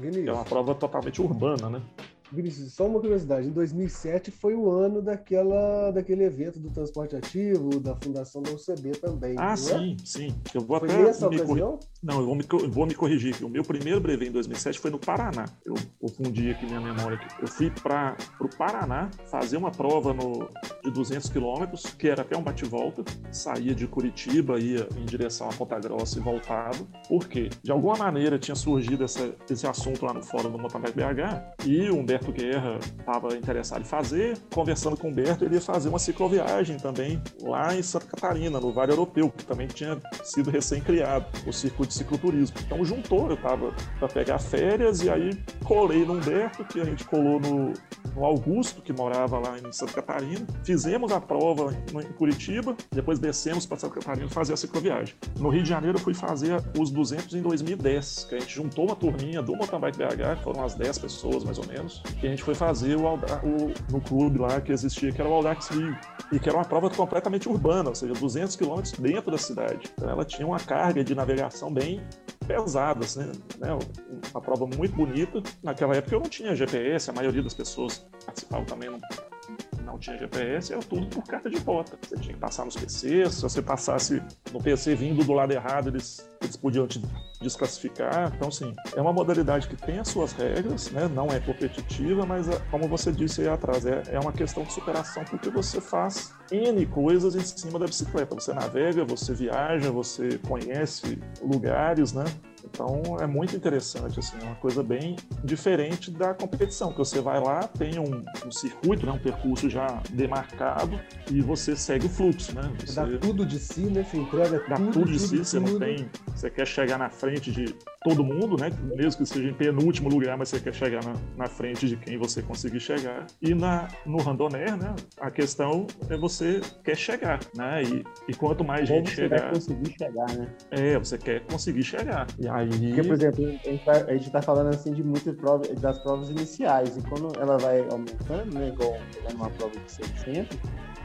[SPEAKER 2] É uma prova totalmente urbana, né?
[SPEAKER 1] Vinícius, só uma curiosidade, em 2007 foi o ano daquela, daquele evento do transporte ativo, da fundação da UCB também.
[SPEAKER 2] Ah, é? sim, é? sim. Eu vou
[SPEAKER 1] foi
[SPEAKER 2] até
[SPEAKER 1] nessa ocasião?
[SPEAKER 2] Não, eu vou me, eu vou me corrigir aqui. O meu primeiro brevet em 2007 foi no Paraná. Eu confundi aqui minha memória. Aqui. Eu fui para o Paraná fazer uma prova no, de 200 quilômetros, que era até um bate-volta. Saía de Curitiba, ia em direção a Ponta Grossa e voltava. Por quê? De alguma maneira tinha surgido essa, esse assunto lá no fórum do Mountain BH e o Humberto Guerra estava interessado em fazer. Conversando com o Humberto, ele ia fazer uma cicloviagem também lá em Santa Catarina, no Vale Europeu, que também tinha sido recém-criado, o circuito de cicloturismo. Então juntou, eu estava para pegar férias e aí colei no Humberto, que a gente colou no, no Augusto, que morava lá em Santa Catarina. Fizemos a prova em Curitiba, depois descemos para Santa Catarina fazer a cicloviagem. No Rio de Janeiro eu fui fazer os 200 em 2010, que a gente juntou uma turminha do Mountain Bike BH, foram umas 10 pessoas mais ou menos, que a gente foi fazer o, o, no clube lá que existia, que era o Audax Rio, e que era uma prova completamente urbana, ou seja, 200 quilômetros dentro da cidade. Então ela tinha uma carga de navegação bem pesada, assim, né? uma prova muito bonita. Naquela época eu não tinha GPS, a maioria das pessoas que participavam também não, não tinha GPS, era tudo por carta de rota. Você tinha que passar nos PCs, se você passasse no PC vindo do lado errado, eles, eles podiam te desclassificar. Então, assim, é uma modalidade que tem as suas regras, né? não é competitiva, mas, é, como você disse aí atrás, é, é uma questão de superação porque você faz N coisas em cima da bicicleta. Você navega, você viaja, você conhece lugares, né? Então é muito interessante, assim, é uma coisa bem diferente da competição, que você vai lá, tem um, um circuito, né, um percurso já demarcado e você segue o fluxo, né? Você
[SPEAKER 1] dá tudo de si, né? Você entrega
[SPEAKER 2] dá
[SPEAKER 1] tudo,
[SPEAKER 2] tudo de
[SPEAKER 1] tudo,
[SPEAKER 2] si, você não tem, você quer chegar na frente de todo mundo, né? Mesmo que seja em penúltimo lugar, mas você quer chegar na, na frente de quem você conseguir chegar. E na, no Randonair, né? A questão é você quer chegar, né? E, e quanto mais
[SPEAKER 3] Como
[SPEAKER 2] gente
[SPEAKER 3] você
[SPEAKER 2] chegar,
[SPEAKER 3] vai conseguir chegar, né?
[SPEAKER 2] é, você quer conseguir chegar. E
[SPEAKER 3] Porque, por exemplo, a gente tá- a gente está falando assim de muitas provas, das provas iniciais, e quando ela vai aumentando, né, igual pegar numa prova de 600,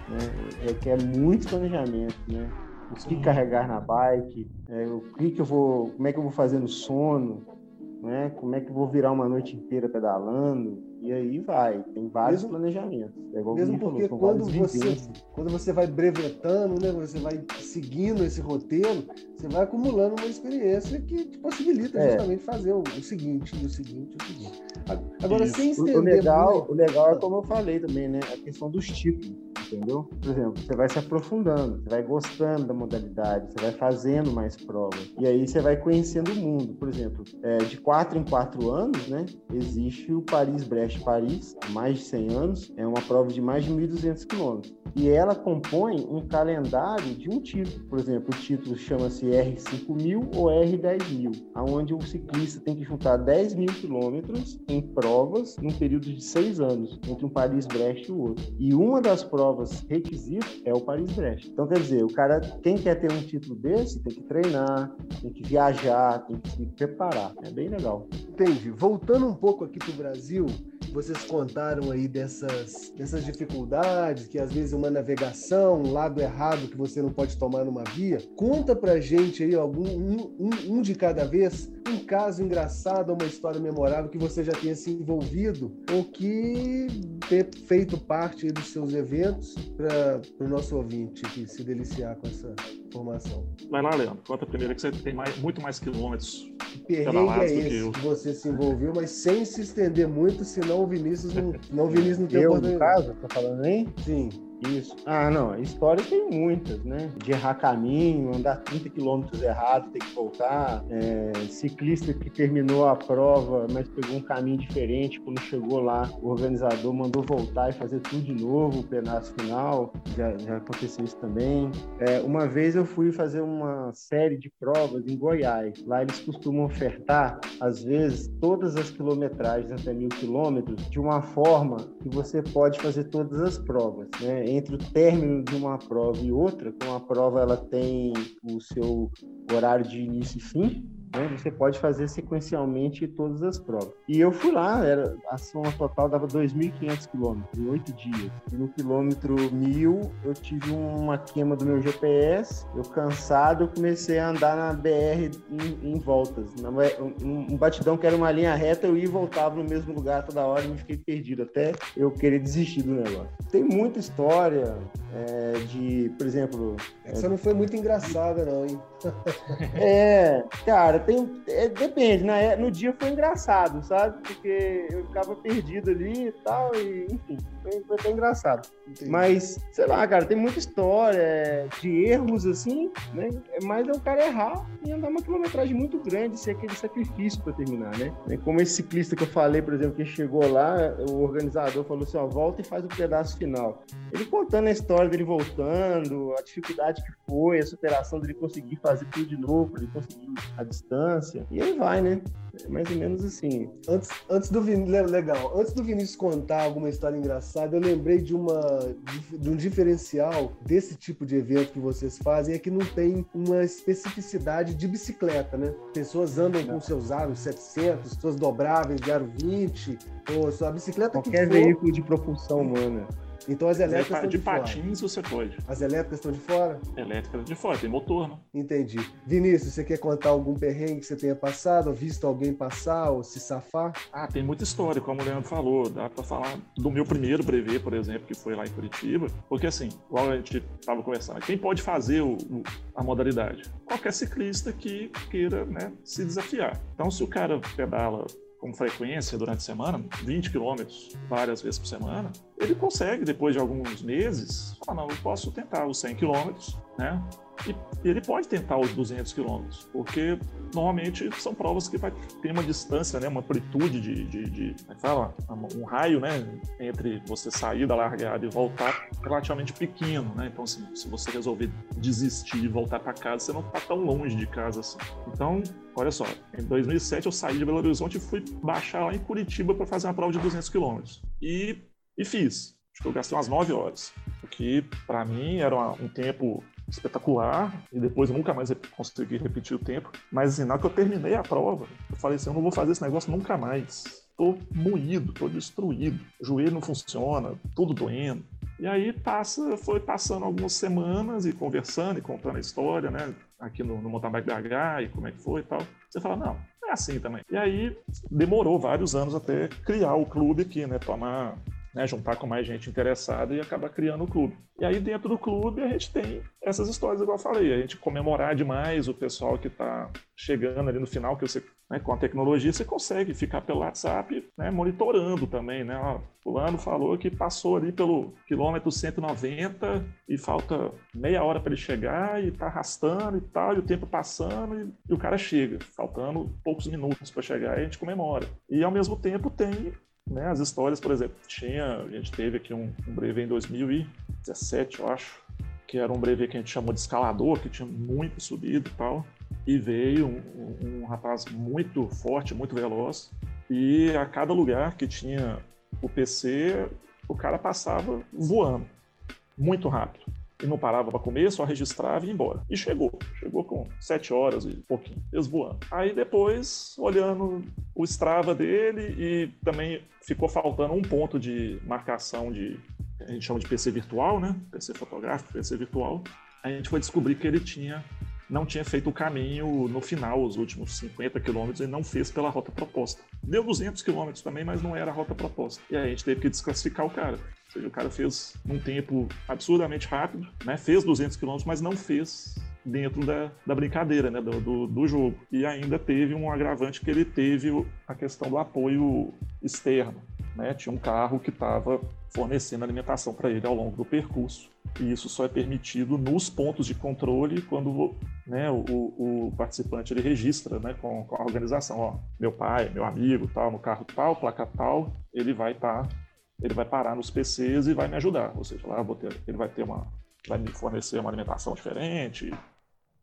[SPEAKER 3] né, requer muito planejamento, né? O que carregar na bike, é, o que que eu vou, como é que eu vou fazer no sono, né? Como é que eu vou virar uma noite inteira pedalando, e aí vai, tem vários
[SPEAKER 1] Mesmo-
[SPEAKER 3] planejamentos. É
[SPEAKER 1] Mesmo
[SPEAKER 3] falou,
[SPEAKER 1] porque
[SPEAKER 3] são
[SPEAKER 1] quando você,
[SPEAKER 3] vivências.
[SPEAKER 1] quando você vai brevetando, né, você vai seguindo esse roteiro, você vai acumulando uma experiência que te possibilita
[SPEAKER 3] É.
[SPEAKER 1] justamente fazer o, o seguinte, o seguinte, o seguinte. Agora,
[SPEAKER 2] Isso.
[SPEAKER 1] sem
[SPEAKER 3] O-
[SPEAKER 1] estender
[SPEAKER 3] O legal,
[SPEAKER 1] muito-
[SPEAKER 3] o legal é como eu falei também, né? A questão dos títulos, entendeu? Por exemplo, você vai se aprofundando, você vai gostando da modalidade, você vai fazendo mais provas. E aí você vai conhecendo o mundo. Por exemplo, é, de quatro em quatro anos, né? Existe o Paris-Brest-Paris, mais de 100 anos. É uma prova de mais de 1.200 quilômetros. E ela compõe um calendário de um título. Por exemplo, o título chama-se R5000 ou R10000, aonde o ciclista tem que juntar 10 mil quilômetros em provas num período de seis anos, entre um Paris-Brest e o outro. E uma das provas requisito é o Paris-Brest. Então, quer dizer, o cara, quem quer ter um título desse, tem que treinar, tem que viajar, tem que se preparar. É bem legal.
[SPEAKER 1] Entendi. Voltando um pouco aqui para o Brasil, vocês contaram aí dessas, dessas dificuldades, que às vezes uma navegação, um lado errado que você não pode tomar numa via. Conta pra gente aí algum um, um- um de cada vez, um caso engraçado, uma história memorável que você já tenha se envolvido ou que ter feito parte dos seus eventos para o nosso ouvinte que se deliciar com essa informação.
[SPEAKER 2] vai lá, Leandro, conta primeiro que você tem mais- muito mais quilômetros.
[SPEAKER 1] Que perrengue é esse
[SPEAKER 2] eu.
[SPEAKER 1] que você se envolveu, mas sem se estender muito, senão o Vinícius não, senão o Vinícius não tem
[SPEAKER 3] Eu, no
[SPEAKER 1] oportunidade.
[SPEAKER 3] caso, tá falando aí?
[SPEAKER 1] Sim.
[SPEAKER 3] Isso. Ah, não. Histórias tem muitas, né? De errar caminho, andar 30 quilômetros errado, ter que voltar. É, ciclista que terminou a prova, mas pegou um caminho diferente. Quando chegou lá, o organizador mandou voltar e fazer tudo de novo, o pedaço final. Já, já aconteceu isso também. É, uma vez eu fui fazer uma série de provas em Goiás. Lá eles costumam ofertar, às vezes, todas as quilometragens até mil quilômetros de uma forma que você pode fazer todas as provas. Né? Entre o término de uma prova e outra, como a prova ela tem o seu horário de início e fim, né? Você pode fazer sequencialmente todas as provas. E eu fui lá, era, a soma total dava 2.500 quilômetros em oito dias. E no quilômetro 1.000 eu tive uma queima do meu GPS, eu cansado, eu comecei a andar na BR em, em voltas. Na- um, um batidão que era uma linha reta, eu ia e voltava no mesmo lugar toda hora e me fiquei perdido, até eu querer desistir do negócio. Tem muita história é, de, por exemplo,
[SPEAKER 1] Essa não foi muito engraçada, não, hein? [laughs]
[SPEAKER 3] é, cara, tem. é, depende, né? No dia foi engraçado, sabe? Porque eu ficava perdido ali e tal, e enfim, foi, foi até engraçado.
[SPEAKER 1] Entendi.
[SPEAKER 3] Mas, sei lá, cara, tem muita história é, de erros, assim, né? É mais é o cara errar e andar uma quilometragem muito grande, ser aquele sacrifício pra terminar, né? É Como esse ciclista que eu falei, por exemplo, que chegou lá, o organizador falou assim: ó, volta e faz o pedaço final. Ele contando a história dele voltando, a dificuldade que foi, a superação dele conseguir fazer tudo de novo, ele conseguir a distância, e aí vai, né? É mais ou menos assim.
[SPEAKER 1] Antes, antes do Vin... le- legal, antes do Vinícius contar alguma história engraçada, eu lembrei de uma de um diferencial desse tipo de evento que vocês fazem é que não tem uma especificidade de bicicleta, né? Pessoas andam com seus aros 700, suas dobráveis de aro 20, ou sua bicicleta
[SPEAKER 3] Qualquer
[SPEAKER 1] que for,
[SPEAKER 3] veículo de propulsão humana.
[SPEAKER 1] Então as elétricas estão
[SPEAKER 2] de,
[SPEAKER 1] de
[SPEAKER 2] patins você pode.
[SPEAKER 1] As elétricas estão de fora?
[SPEAKER 2] Elétricas de fora, tem motor, né?
[SPEAKER 1] Entendi. Vinícius, você quer contar algum perrengue que você tenha passado, ou visto alguém passar, ou se safar?
[SPEAKER 2] Ah, tem muita história, como o Leandro falou. Dá para falar do meu primeiro brevet, por exemplo, que foi lá em Curitiba. Porque assim, igual a gente estava conversando, quem pode fazer o, o, a modalidade? Qualquer ciclista que queira né, se desafiar. Então, se o cara pedala com frequência durante a semana, 20 quilômetros várias vezes por semana, ele consegue, depois de alguns meses, falar, não, eu posso tentar os 100 quilômetros, né? E ele pode tentar os 200 quilômetros, porque normalmente são provas que vai ter uma distância, né, uma amplitude de, de, de é fala, um raio, né, entre você sair da largada e voltar relativamente pequeno, né? Então, assim, se você resolver desistir e voltar para casa, você não está tão longe de casa assim. Então, olha só, em 2007 eu saí de Belo Horizonte e fui baixar lá em Curitiba para fazer uma prova de 200 quilômetros e, e fiz. Acho que eu gastei umas 9 horas, o que para mim era um tempo espetacular e depois eu nunca mais consegui repetir o tempo. Mas assim, na hora que eu terminei a prova, eu falei assim, eu não vou fazer esse negócio nunca mais. Tô moído, tô destruído, o joelho não funciona, tudo doendo. E aí passa, foi passando algumas semanas e conversando e contando a história, né? Aqui no, no Mountain BH e como é que foi e tal. Você fala, não, é assim também. E aí demorou vários anos até criar o clube aqui, né? Tomar né, juntar com mais gente interessada e acabar criando o clube. E aí dentro do clube a gente tem essas histórias, igual eu falei, a gente comemorar demais o pessoal que está chegando ali no final, que você, né, com a tecnologia você consegue ficar pelo WhatsApp né, monitorando também, né? Ó, fulano falou que passou ali pelo quilômetro 190 e falta meia hora para ele chegar e está arrastando e tal, e o tempo passando e, e o cara chega, faltando poucos minutos para chegar e a gente comemora. E ao mesmo tempo tem né, as histórias, por exemplo, tinha, a gente teve aqui um, um brevet em 2017, eu acho, que era um brevet que a gente chamou de escalador, que tinha muito subido e tal, e veio um, um rapaz muito forte, muito veloz, e a cada lugar que tinha o PC, o cara passava voando, muito rápido e não parava para comer, só registrava e ia embora. E chegou, chegou com sete horas e pouquinho, eles. Aí depois, olhando o Strava dele e também ficou faltando um ponto de marcação de, a gente chama de PC virtual, né? PC fotográfico, PC virtual. A gente foi descobrir que ele tinha não tinha feito o caminho no final, os últimos 50 quilômetros, e não fez pela rota proposta. Deu 200 quilômetros também, mas não era a rota proposta. E aí a gente teve que desclassificar o cara seja, o cara fez num tempo absurdamente rápido, né? Fez 200 km, mas não fez dentro da, da brincadeira, né? Do, do, do, jogo. E ainda teve um agravante que ele teve a questão do apoio externo, né? Tinha um carro que estava fornecendo alimentação para ele ao longo do percurso. E isso só é permitido nos pontos de controle quando né, o, o, participante ele registra né, com, com, a organização. Ó, meu pai, meu amigo, tal, no carro tal, placa tal, ele vai estar tá ele vai parar nos PCs e vai me ajudar. Ou seja, lá ter, ele vai ter uma, vai me fornecer uma alimentação diferente,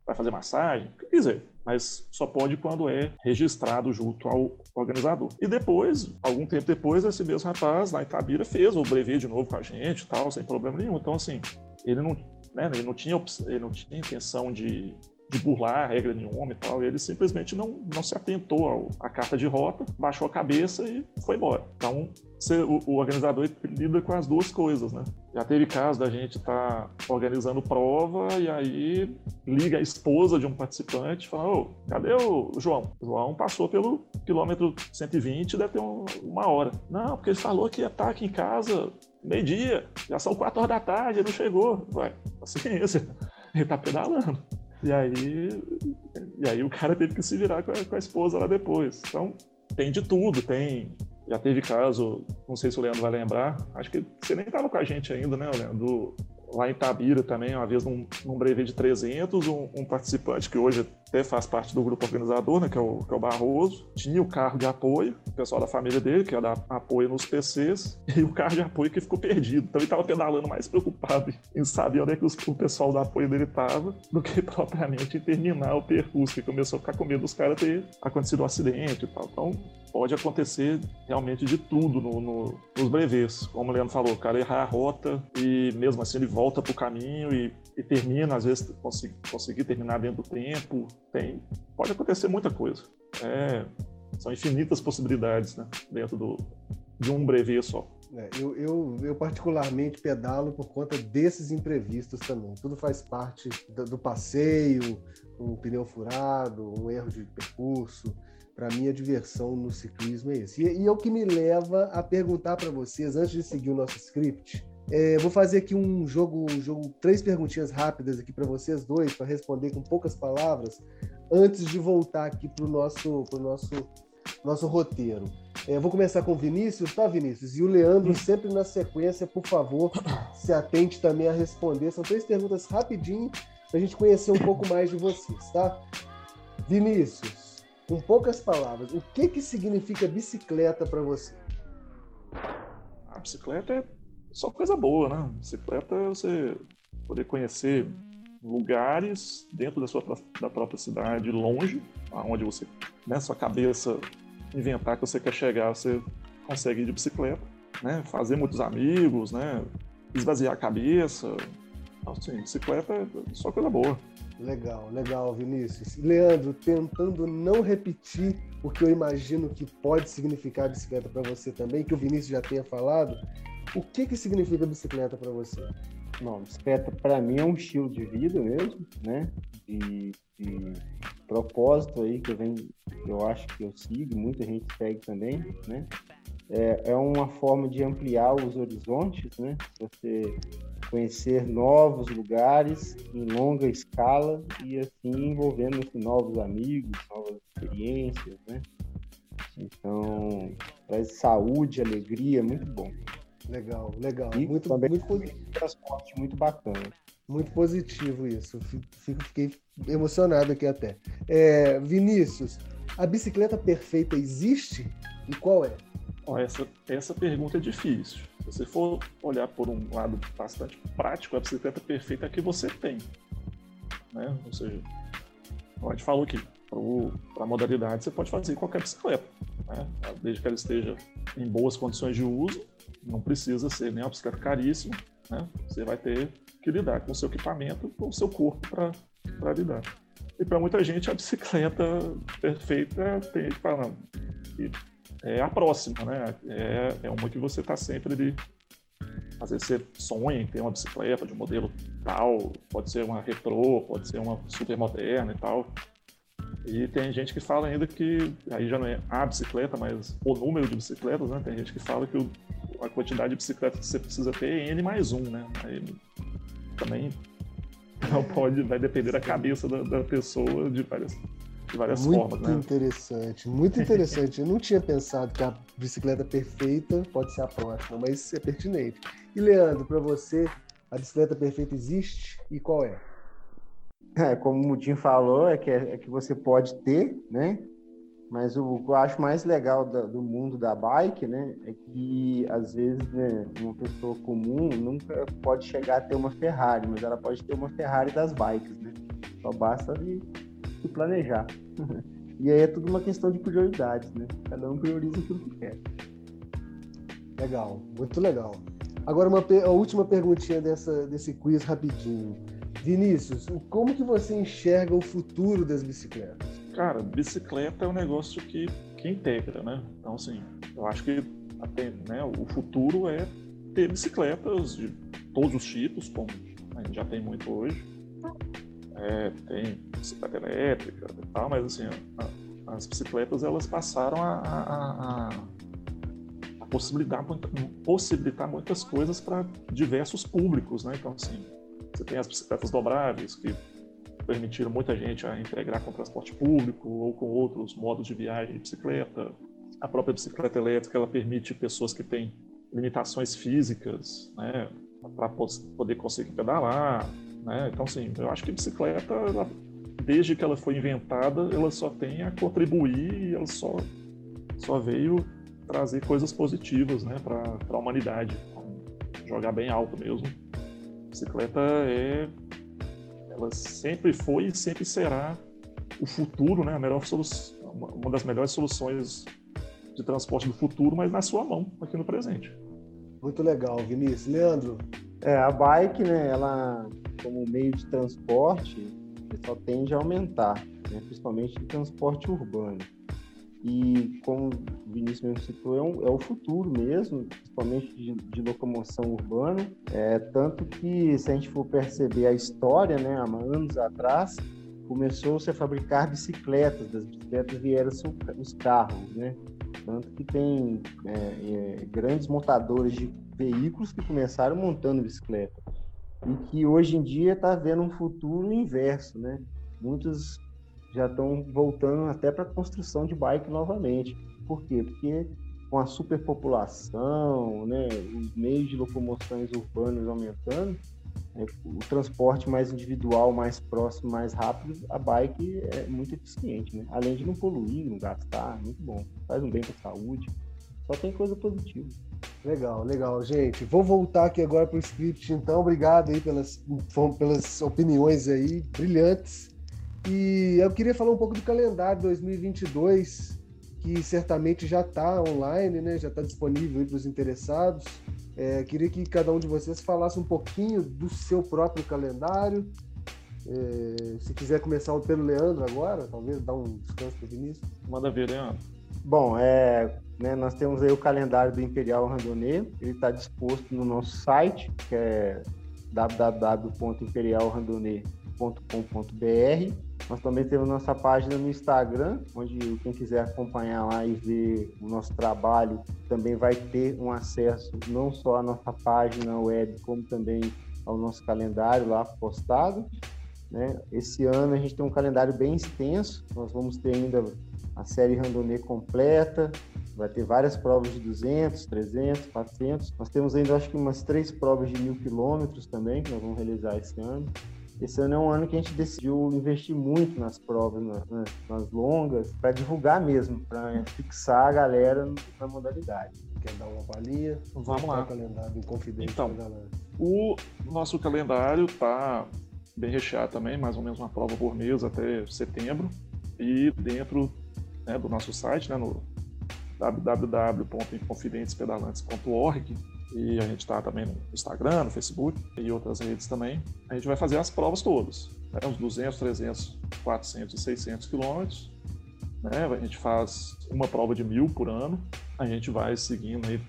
[SPEAKER 2] vai fazer massagem, quer dizer, mas só pode quando é registrado junto ao organizador. E depois, algum tempo depois, esse mesmo rapaz lá em Itabira fez o brevet de novo com a gente, tal, sem problema nenhum. Então, assim, ele não, né, ele não tinha, ele não tinha intenção de de burlar a regra nenhuma e tal. Ele simplesmente não, não se atentou à carta de rota, baixou a cabeça e foi embora. Então, você, o, o, organizador lida com as duas coisas, né? Já teve caso da gente estar tá organizando prova e aí liga a esposa de um participante e fala: Ô, cadê o João? O João passou pelo quilômetro 120, deve ter um, uma hora. Não, porque ele falou que ia estar aqui em casa meio-dia, já são quatro horas da tarde, ele não chegou. Vai, paciência, ele tá pedalando. E aí, e aí o cara teve que se virar com a, com a esposa lá depois. Então, tem de tudo, tem já teve caso, não sei se o Leandro vai lembrar, acho que você nem estava com a gente ainda, né, Leandro? Lá em Tabira também, uma vez num, num brevet de 300, um, um, participante que hoje até faz parte do grupo organizador, né, que é, o, que é o Barroso, tinha o carro de apoio, o pessoal da família dele, que ia dar apoio nos PCs, [laughs] e o carro de apoio que ficou perdido. Então ele estava pedalando mais preocupado [laughs] em saber onde é que os, o pessoal do apoio dele estava, do que [laughs] propriamente em terminar o percurso, que começou a ficar com medo dos caras ter acontecido um acidente e tal. Então pode acontecer realmente de tudo no, no, nos brevets. Como o Leandro falou, o cara errar a rota e mesmo assim ele volta para o caminho e, e, termina, às vezes conseguir, terminar dentro do tempo. Tem, pode acontecer muita coisa. É, são infinitas possibilidades né, dentro do, de um brevet só.
[SPEAKER 1] É, eu, eu, eu, particularmente pedalo por conta desses imprevistos também. Tudo faz parte do, do passeio, um pneu furado, um erro de percurso. Para mim, a diversão no ciclismo é isso. E, e é o que me leva a perguntar para vocês, antes de seguir o nosso script, é, vou fazer aqui um jogo, um jogo, três perguntinhas rápidas aqui para vocês dois, para responder com poucas palavras, antes de voltar aqui para o nosso, nosso, nosso roteiro. É, vou começar com o Vinícius, tá, Vinícius? E o Leandro, sempre na sequência, por favor, se atente também a responder. São três perguntas rapidinho para a gente conhecer um pouco mais de vocês, tá? Vinícius, com poucas palavras, o que, que significa bicicleta para você?
[SPEAKER 2] A bicicleta é só coisa boa, né? Bicicleta é você poder conhecer lugares dentro da sua da própria cidade, longe, aonde você, né, sua cabeça inventar que você quer chegar, você consegue ir de bicicleta, né? Fazer muitos amigos, né? Esvaziar a cabeça. Então, assim, bicicleta é só coisa boa.
[SPEAKER 1] Legal, legal, Vinícius. Leandro, tentando não repetir o que eu imagino que pode significar bicicleta para você também, que o Vinícius já tenha falado, o que, que significa bicicleta para você?
[SPEAKER 3] Bicicleta para mim é um estilo de vida mesmo, né? De, de propósito aí que eu venho, eu acho que eu sigo, muita gente segue também, né? É, é uma forma de ampliar os horizontes, né? Você conhecer novos lugares em longa escala e assim envolvendo novos amigos, novas experiências, né? Então, traz saúde, alegria, muito bom.
[SPEAKER 1] Legal, legal.
[SPEAKER 3] E muito, também muito transporte muito bacana.
[SPEAKER 1] Muito positivo isso. Fico, fiquei emocionado aqui até. É, Vinícius, a bicicleta perfeita existe e qual é?
[SPEAKER 2] essa, essa pergunta é difícil. Se você for olhar por um lado bastante prático, a bicicleta perfeita é a que você tem. Né? Ou seja, a gente falou que para a modalidade você pode fazer qualquer bicicleta, né? desde que ela esteja em boas condições de uso, não precisa ser nem uma bicicleta caríssima, né? você vai ter que lidar com o seu equipamento, com o seu corpo para lidar. E para muita gente a bicicleta perfeita tem que falar, é a próxima, né? É, é uma que você está sempre ali. Às vezes você sonha em ter uma bicicleta de modelo tal, pode ser uma retrô, pode ser uma super moderna e tal. E tem gente que fala ainda que, aí já não é a bicicleta, mas o número de bicicletas, né? Tem gente que fala que o, a quantidade de bicicletas que você precisa ter é N mais um, né? Aí também não pode, vai depender da cabeça da, da pessoa de várias de várias
[SPEAKER 1] muito
[SPEAKER 2] formas. Muito
[SPEAKER 1] né? interessante, muito interessante. Eu não tinha pensado que a bicicleta perfeita pode ser a próxima, mas é pertinente. E Leandro, para você, a bicicleta perfeita existe e qual é?
[SPEAKER 3] É, como o Mudim falou, é que, é, é que você pode ter, né? Mas o, o que eu acho mais legal do, do mundo da bike, né, é que às vezes né, uma pessoa comum nunca pode chegar a ter uma Ferrari, mas ela pode ter uma Ferrari das bikes, né? Só basta de, de planejar. [laughs] e aí é tudo uma questão de prioridades, né? Cada um prioriza aquilo que quer.
[SPEAKER 1] Legal, muito legal. Agora uma a última perguntinha dessa, desse quiz rapidinho. Vinícius, como que você enxerga o futuro das bicicletas?
[SPEAKER 2] Cara, bicicleta é um negócio que, que integra, né? Então, assim, eu acho que até, né, o futuro é ter bicicletas de todos os tipos, como a gente já tem muito hoje. É, tem bicicleta elétrica e tal, mas assim, a, as bicicletas elas passaram a, a, a possibilitar, possibilitar muitas coisas para diversos públicos, né? Então, assim, você tem as bicicletas dobráveis, que permitiram muita gente a integrar com o transporte público ou com outros modos de viagem de bicicleta. A própria bicicleta elétrica ela permite pessoas que têm limitações físicas, né, para poder conseguir pedalar, né? Então, sim, eu acho que bicicleta, ela, desde que ela foi inventada, ela só tem a contribuir e ela só só veio trazer coisas positivas, né, para a humanidade. Então, jogar bem alto mesmo bicicleta é ela sempre foi e sempre será o futuro, né? A melhor solução, uma das melhores soluções de transporte do futuro, mas na sua mão aqui no presente.
[SPEAKER 1] Muito legal, Vinícius. Leandro?
[SPEAKER 3] É, a bike, né, ela como meio de transporte, só tende a aumentar, né, principalmente em transporte urbano. E como o Vinícius mesmo citou, é, um, é o futuro mesmo, principalmente de, de locomoção urbana. É, tanto que, se a gente for perceber a história, né, há anos atrás, começou-se a fabricar bicicletas, das bicicletas vieram os carros, né? Tanto que tem é, é, grandes montadores de veículos que começaram montando bicicleta e que hoje em dia está vendo um futuro inverso, né? Muitos já estão voltando até para a construção de bike novamente. Por quê? Porque com a superpopulação, né, os meios de locomoções urbanas aumentando, né, o transporte mais individual, mais próximo, mais rápido, a bike é muito eficiente, né? Além de não poluir, não gastar, muito bom. Faz um bem para a saúde. Só tem coisa positiva.
[SPEAKER 1] Legal, legal, gente. Vou voltar aqui agora para o script, então. Obrigado aí pelas, pelas opiniões aí brilhantes. E eu queria falar um pouco do calendário 2022, que certamente já está online, né? Já está disponível para os interessados. É, queria que cada um de vocês falasse um pouquinho do seu próprio calendário. É, se quiser começar pelo Leandro agora, talvez dar um descanso para o Vinícius.
[SPEAKER 2] Manda ver, Leandro.
[SPEAKER 3] Bom, é, né, nós temos aí o calendário do Imperial Randonê, ele está disposto no nosso site, que é www.imperialrandonê.com.br. Nós também temos nossa página no Instagram, onde quem quiser acompanhar lá e ver o nosso trabalho também vai ter um acesso não só à nossa página web, como também ao nosso calendário lá postado. Né? Esse ano a gente tem um calendário bem extenso, nós vamos ter ainda a série randonê completa, vai ter várias provas de 200, 300, 400. Nós temos ainda, acho que umas três provas de mil quilômetros também, que nós vamos realizar esse ano. Esse ano é um ano que a gente decidiu investir muito nas provas, nas, nas longas, para divulgar mesmo, para fixar a galera na modalidade.
[SPEAKER 1] Quer dar uma palhinha?
[SPEAKER 2] Vamos lá.
[SPEAKER 1] O calendário em confidência
[SPEAKER 2] então, o nosso calendário está bem recheado também, mais ou menos uma prova por mês até setembro. E dentro né, do nosso site, né, no www.inconfidentespedalantes.org, e a gente está também no Instagram, no Facebook e outras redes também. A gente vai fazer as provas todas, né? uns 200, 300, 400 e 600 quilômetros. Né? A gente faz uma prova de mil por ano. A gente vai seguindo aí,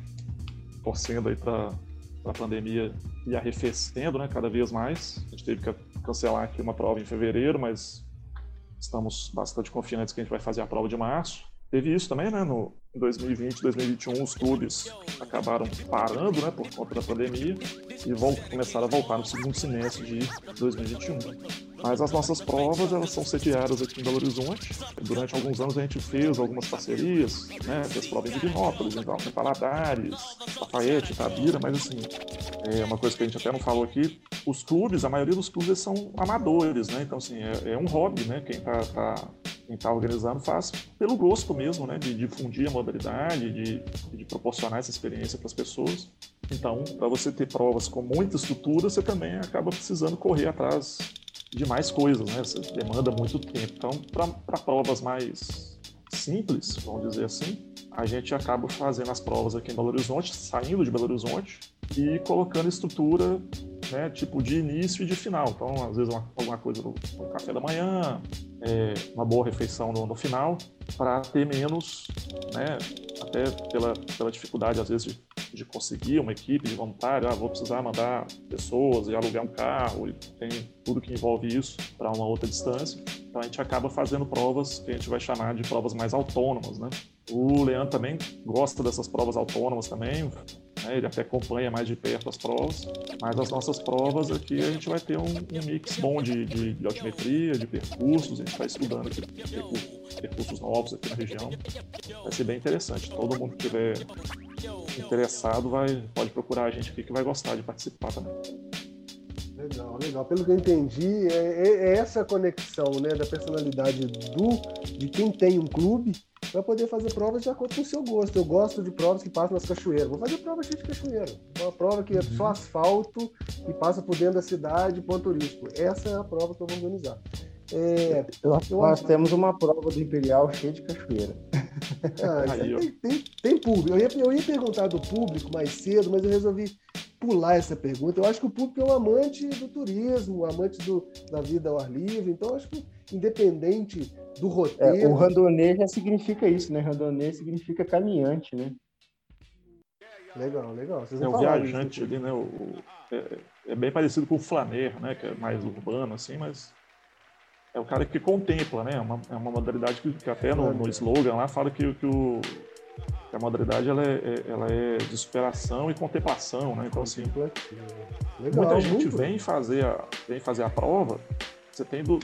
[SPEAKER 2] torcendo aí para a pandemia e arrefecendo né, cada vez mais. A gente teve que cancelar aqui uma prova em fevereiro, mas estamos bastante confiantes que a gente vai fazer a prova de março. Teve isso também, né? No, em 2020, 2021, os clubes acabaram parando, né, por conta da pandemia, e vão começar a voltar no segundo semestre de 2021. Mas as nossas provas, elas são sediadas aqui em Belo Horizonte. Durante alguns anos a gente fez algumas parcerias, né, fez provas em Divinópolis, então, em Paladares, Lafayette, Tabira, mas assim, é uma coisa que a gente até não falou aqui, os clubes, a maioria dos clubes são amadores, né, então assim, é, é um hobby, né, quem tá, tá quem está organizando faz pelo gosto mesmo, né, de difundir a modalidade, de, de proporcionar essa experiência para as pessoas. Então, para você ter provas com muita estrutura, você também acaba precisando correr atrás de mais coisas, né? Você demanda muito tempo. Então, para provas mais simples, vamos dizer assim, a gente acaba fazendo as provas aqui em Belo Horizonte, saindo de Belo Horizonte e colocando estrutura né, tipo de início e de final. Então, às vezes, uma, alguma coisa no, no café da manhã, é, uma boa refeição no, no final, para ter menos, né, até pela, pela dificuldade, às vezes, de, de conseguir uma equipe de voluntário. Ah, vou precisar mandar pessoas e alugar um carro, e tem tudo que envolve isso para uma outra distância. Então, a gente acaba fazendo provas que a gente vai chamar de provas mais autônomas, né? O Leandro também gosta dessas provas autônomas também, né? ele até acompanha mais de perto as provas, mas as nossas provas aqui a gente vai ter um, um mix bom de, de, de, altimetria, de percursos, a gente está estudando aqui percursos, percursos novos aqui na região, vai ser bem interessante. Todo mundo que estiver interessado vai, pode procurar a gente aqui que vai gostar de participar também.
[SPEAKER 1] Legal, legal. Pelo que eu entendi, é, é, é essa conexão né, da personalidade do de quem tem um clube para poder fazer provas de acordo com o seu gosto. Eu gosto de provas que passam nas cachoeiras. Vou fazer prova cheia de cachoeira. Uma prova que é só asfalto e passa por dentro da cidade, ponto turístico. Essa é a prova que eu vou organizar.
[SPEAKER 3] É, nós temos uma prova do Imperial cheia de cachoeira.
[SPEAKER 1] Ah, tem, tem, tem, público. Eu ia, eu ia perguntar do público mais cedo, mas eu resolvi pular essa pergunta. Eu acho que o público é um amante do turismo, um amante do, da vida ao ar livre. Então, acho que independente do roteiro. É,
[SPEAKER 3] o randonê já significa isso, né? Randonê significa caminhante, né?
[SPEAKER 1] Legal, legal.
[SPEAKER 2] é o viajante ali, né? O, é, é, bem parecido com o flaner, né? Que é mais urbano, assim, mas é o cara que contempla, né? É uma, é uma modalidade que, que até no, no, slogan lá fala que, que, o, que a modalidade ela é, é, ela é de superação e contemplação, né? Então, assim, Legal, muita gente muito. vem fazer, a, vem fazer a prova, você tem do,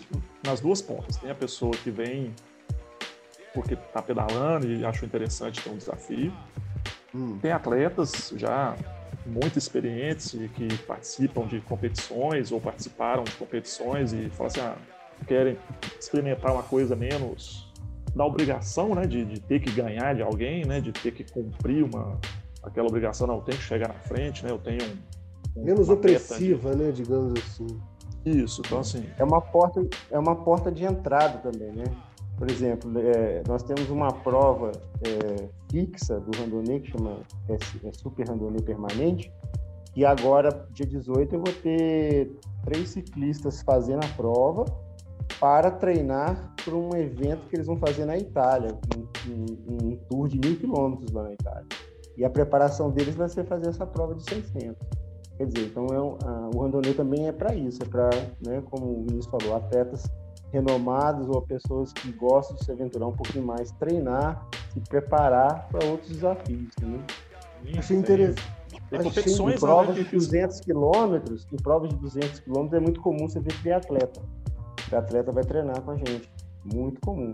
[SPEAKER 2] nas duas pontas. Tem a pessoa que vem porque está pedalando e achou interessante ter um desafio. Hum. Tem atletas já muito experientes que participam de competições ou participaram de competições e falam assim, ah, querem experimentar uma coisa menos da obrigação, né, de, de, ter que ganhar de alguém, né, de ter que cumprir uma aquela obrigação, não, eu tenho que chegar na frente, né, eu tenho
[SPEAKER 1] um, menos opressiva, de... né, digamos assim.
[SPEAKER 2] Isso, então assim.
[SPEAKER 3] É uma porta, é uma porta de entrada também, né? Por exemplo, é, nós temos uma prova é, fixa do randonê que chama é, é Super Randonê Permanente, e agora, dia 18, eu vou ter três ciclistas fazendo a prova para treinar para um evento que eles vão fazer na Itália, um, um, um tour de mil quilômetros lá na Itália. E a preparação deles vai ser fazer essa prova de 600. Quer dizer, então é um, a, o randonê também é para isso, é para, né, como o Vinícius falou, atletas renomados ou pessoas que gostam de se aventurar um pouquinho mais, treinar, se preparar para outros desafios. Né?
[SPEAKER 1] Achei interessante.
[SPEAKER 3] Tem competições em provas né, de 200 quilômetros, em provas de 200 quilômetros é muito comum você ver triatleta. O atleta vai treinar com a gente. Muito comum.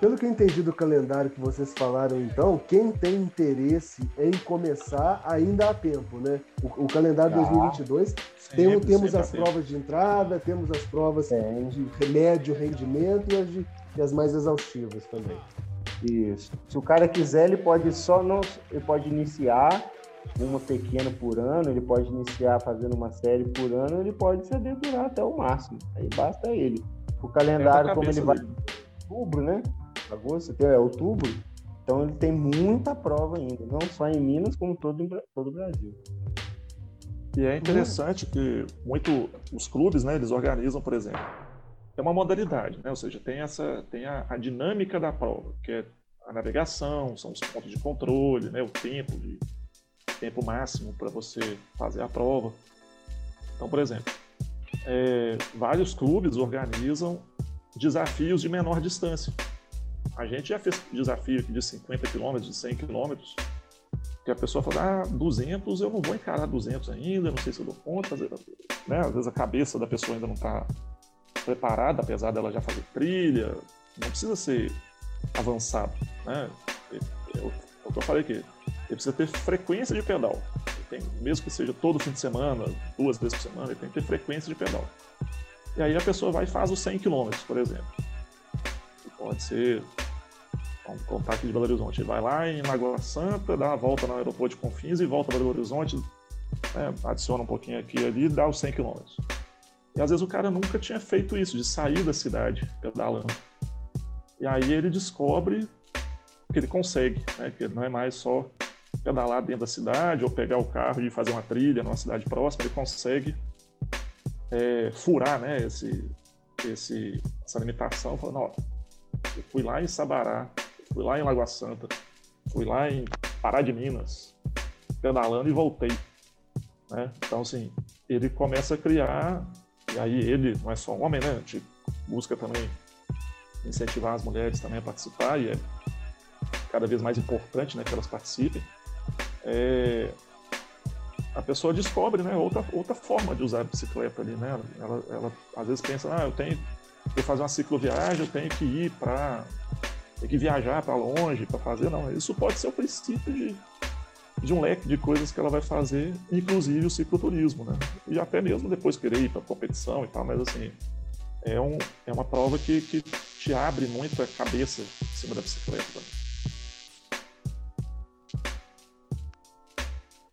[SPEAKER 1] Pelo que eu entendi do calendário que vocês falaram, então, quem tem interesse em começar ainda há tempo, né? O, o calendário ah, 2022 tem, temos as provas de entrada, temos as provas de médio rendimento e as, de, e as mais exaustivas também.
[SPEAKER 3] Isso. Se o cara quiser, ele pode só não, ele pode iniciar uma pequena por ano, ele pode iniciar fazendo uma série por ano, ele pode se aventurar até o máximo. Aí basta ele. O calendário, como ele vai outubro, né? Agosto, é outubro, então ele tem muita prova ainda, não só em Minas, como todo, todo o Brasil.
[SPEAKER 2] E é interessante que muito os clubes, né, eles organizam, por exemplo, é uma modalidade, né? Ou seja, tem essa tem a, a dinâmica da prova, que é a navegação, são os pontos de controle, né, o tempo de tempo máximo para você fazer a prova. Então, por exemplo, é, vários clubes organizam desafios de menor distância. A gente já fez desafio de 50 km, de 100 km, que a pessoa fala, ah, 200, eu não vou encarar 200 ainda, não sei se eu dou conta. Né? Às vezes a cabeça da pessoa ainda não está preparada, apesar dela já fazer trilha. Não precisa ser avançado. Né? É, o que eu falei aqui, ele precisa ter frequência de pedal. Tem, mesmo que seja todo fim de semana, duas vezes por semana, ele tem que ter frequência de pedal. E aí a pessoa vai e faz os 100 km, por exemplo. Pode ser, vamos contar aqui de Belo Horizonte, vai lá em Lagoa Santa, dá uma volta no aeroporto de Confins e volta para Belo Horizonte, né, adiciona um pouquinho aqui e ali dá os 100 km. E às vezes o cara nunca tinha feito isso, de sair da cidade pedalando. E aí ele descobre que ele consegue, né, que não é mais só pedalar dentro da cidade ou pegar o carro e fazer uma trilha numa cidade próxima, ele consegue é, furar né, esse, esse, essa limitação, falando, ó, eu fui lá em Sabará, fui lá em Lagoa Santa, fui lá em Pará de Minas, pedalando e voltei. Né? Então, assim, ele começa a criar, e aí ele não é só um homem, né? A gente busca também incentivar as mulheres também a participar, e é cada vez mais importante né, que elas participem. É, a pessoa descobre, né, outra, outra forma de usar a bicicleta ali, né? Ela, ela às vezes pensa, ah, eu tenho que fazer uma cicloviagem, eu tenho que ir para tem que viajar para longe para fazer, não. Isso pode ser o princípio de, de um leque de coisas que ela vai fazer, inclusive o cicloturismo, né? E até mesmo depois querer ir para competição e tal, mas assim, é, um, é uma prova que, que te abre muito a cabeça em cima da bicicleta.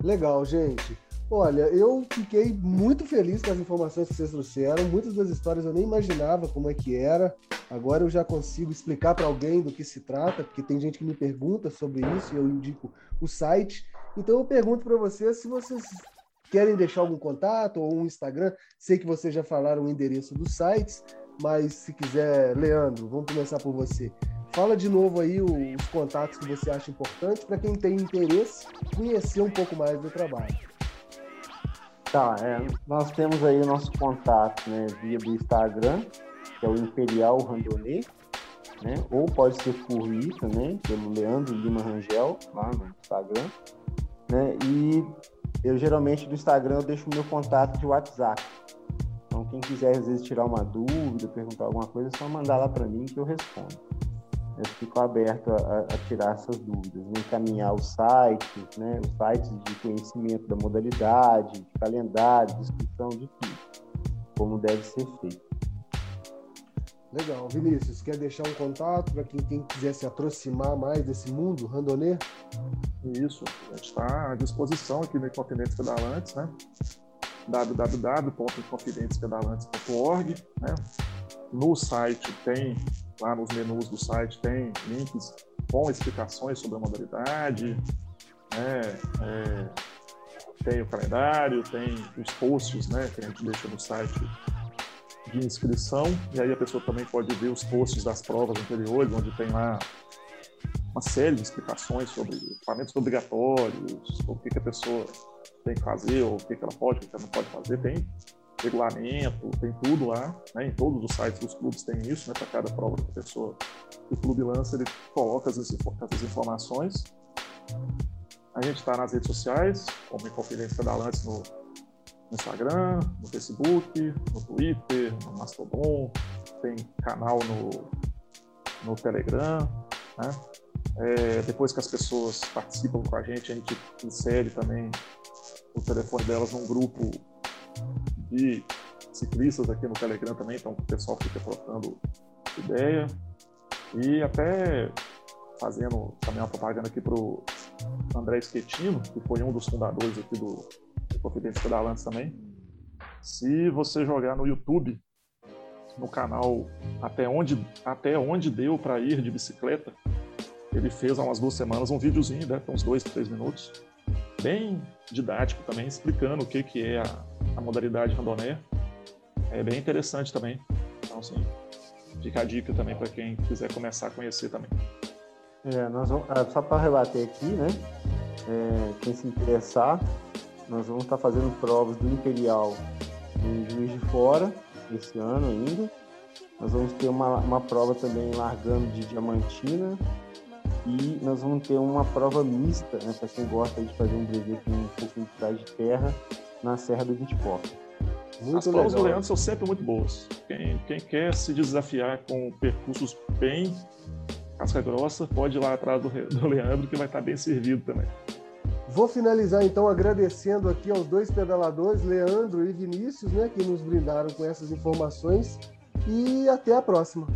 [SPEAKER 1] Legal, gente. Olha, eu fiquei muito feliz com as informações que vocês trouxeram. Muitas das histórias eu nem imaginava como é que era. Agora eu já consigo explicar para alguém do que se trata, porque tem gente que me pergunta sobre isso e eu indico o site. Então eu pergunto para vocês se vocês querem deixar algum contato ou um Instagram. Sei que vocês já falaram o endereço dos sites, mas se quiser, Leandro, vamos começar por você. Fala de novo aí os contatos que você acha importantes para quem tem interesse conhecer um pouco mais do trabalho.
[SPEAKER 3] Tá, é, nós temos aí o nosso contato né, via do Instagram, que é o Imperial Randonê, né? Ou pode ser por mim também, pelo Leandro Lima Rangel, lá no Instagram. Né? E eu geralmente no Instagram eu deixo o meu contato de WhatsApp. Então quem quiser às vezes tirar uma dúvida, perguntar alguma coisa, é só mandar lá para mim que eu respondo. Eu fico aberto a, a tirar essas dúvidas, né? encaminhar os sites, né? os sites de conhecimento da modalidade, de calendário, descrição de tudo, como deve ser feito.
[SPEAKER 1] Legal. Vinícius, quer deixar um contato para quem, quem, quiser se aproximar mais desse mundo randonê?
[SPEAKER 2] Isso, a gente está à disposição aqui no Inconfidentes Pedalantes, né? www.inconfidentespedalantes.org, né? No site tem, lá nos menus do site, tem links com explicações sobre a modalidade, né? É, tem o calendário, tem os posts, né? Que a gente deixa no site de inscrição, e aí a pessoa também pode ver os posts das provas anteriores, onde tem lá uma série de explicações sobre equipamentos obrigatórios, o que, que a pessoa tem que fazer, ou o que, que ela pode, o que ela não pode fazer. Tem regulamento, tem tudo lá, né? em todos os sites dos clubes tem isso, né? para cada prova que a pessoa, o clube lança, ele coloca as, essas informações. A gente está nas redes sociais, como Inconfidência Pedalantes no no Instagram, no Facebook, no Twitter, no Mastodon, tem canal no, no Telegram. Né? É, depois que as pessoas participam com a gente, a gente insere também o telefone delas num grupo de ciclistas aqui no Telegram também, então o pessoal fica trocando ideia. E até fazendo também uma propaganda aqui para o André Schettino, que foi um dos fundadores aqui do, Confidência Pedalantes também. Se você jogar no YouTube, no canal Até Onde, até onde Deu para Ir de Bicicleta, ele fez há umas duas semanas um videozinho, né, uns dois, três minutos, bem didático também, explicando o que, que é a, a modalidade randonê. É bem interessante também. Então, assim, fica a dica também para quem quiser começar a conhecer também.
[SPEAKER 3] É, nós vamos, ah, só para rebater aqui, né? É, quem se interessar, nós vamos estar fazendo provas do Imperial em Juiz de Fora, esse ano ainda. Nós vamos ter uma, uma prova também largando de Diamantina. E nós vamos ter uma prova mista, né, para quem gosta de fazer um brevet com um pouco de trás de terra, na Serra do Vitipó.
[SPEAKER 2] Muito As provas do Leandro são sempre muito boas. Quem, quem quer se desafiar com percursos bem casca grossa, pode ir lá atrás do, do Leandro, que vai estar bem servido também.
[SPEAKER 1] Vou finalizar então agradecendo aqui aos dois pedaladores, Leandro e Vinícius, né, que nos brindaram com essas informações. E até a próxima.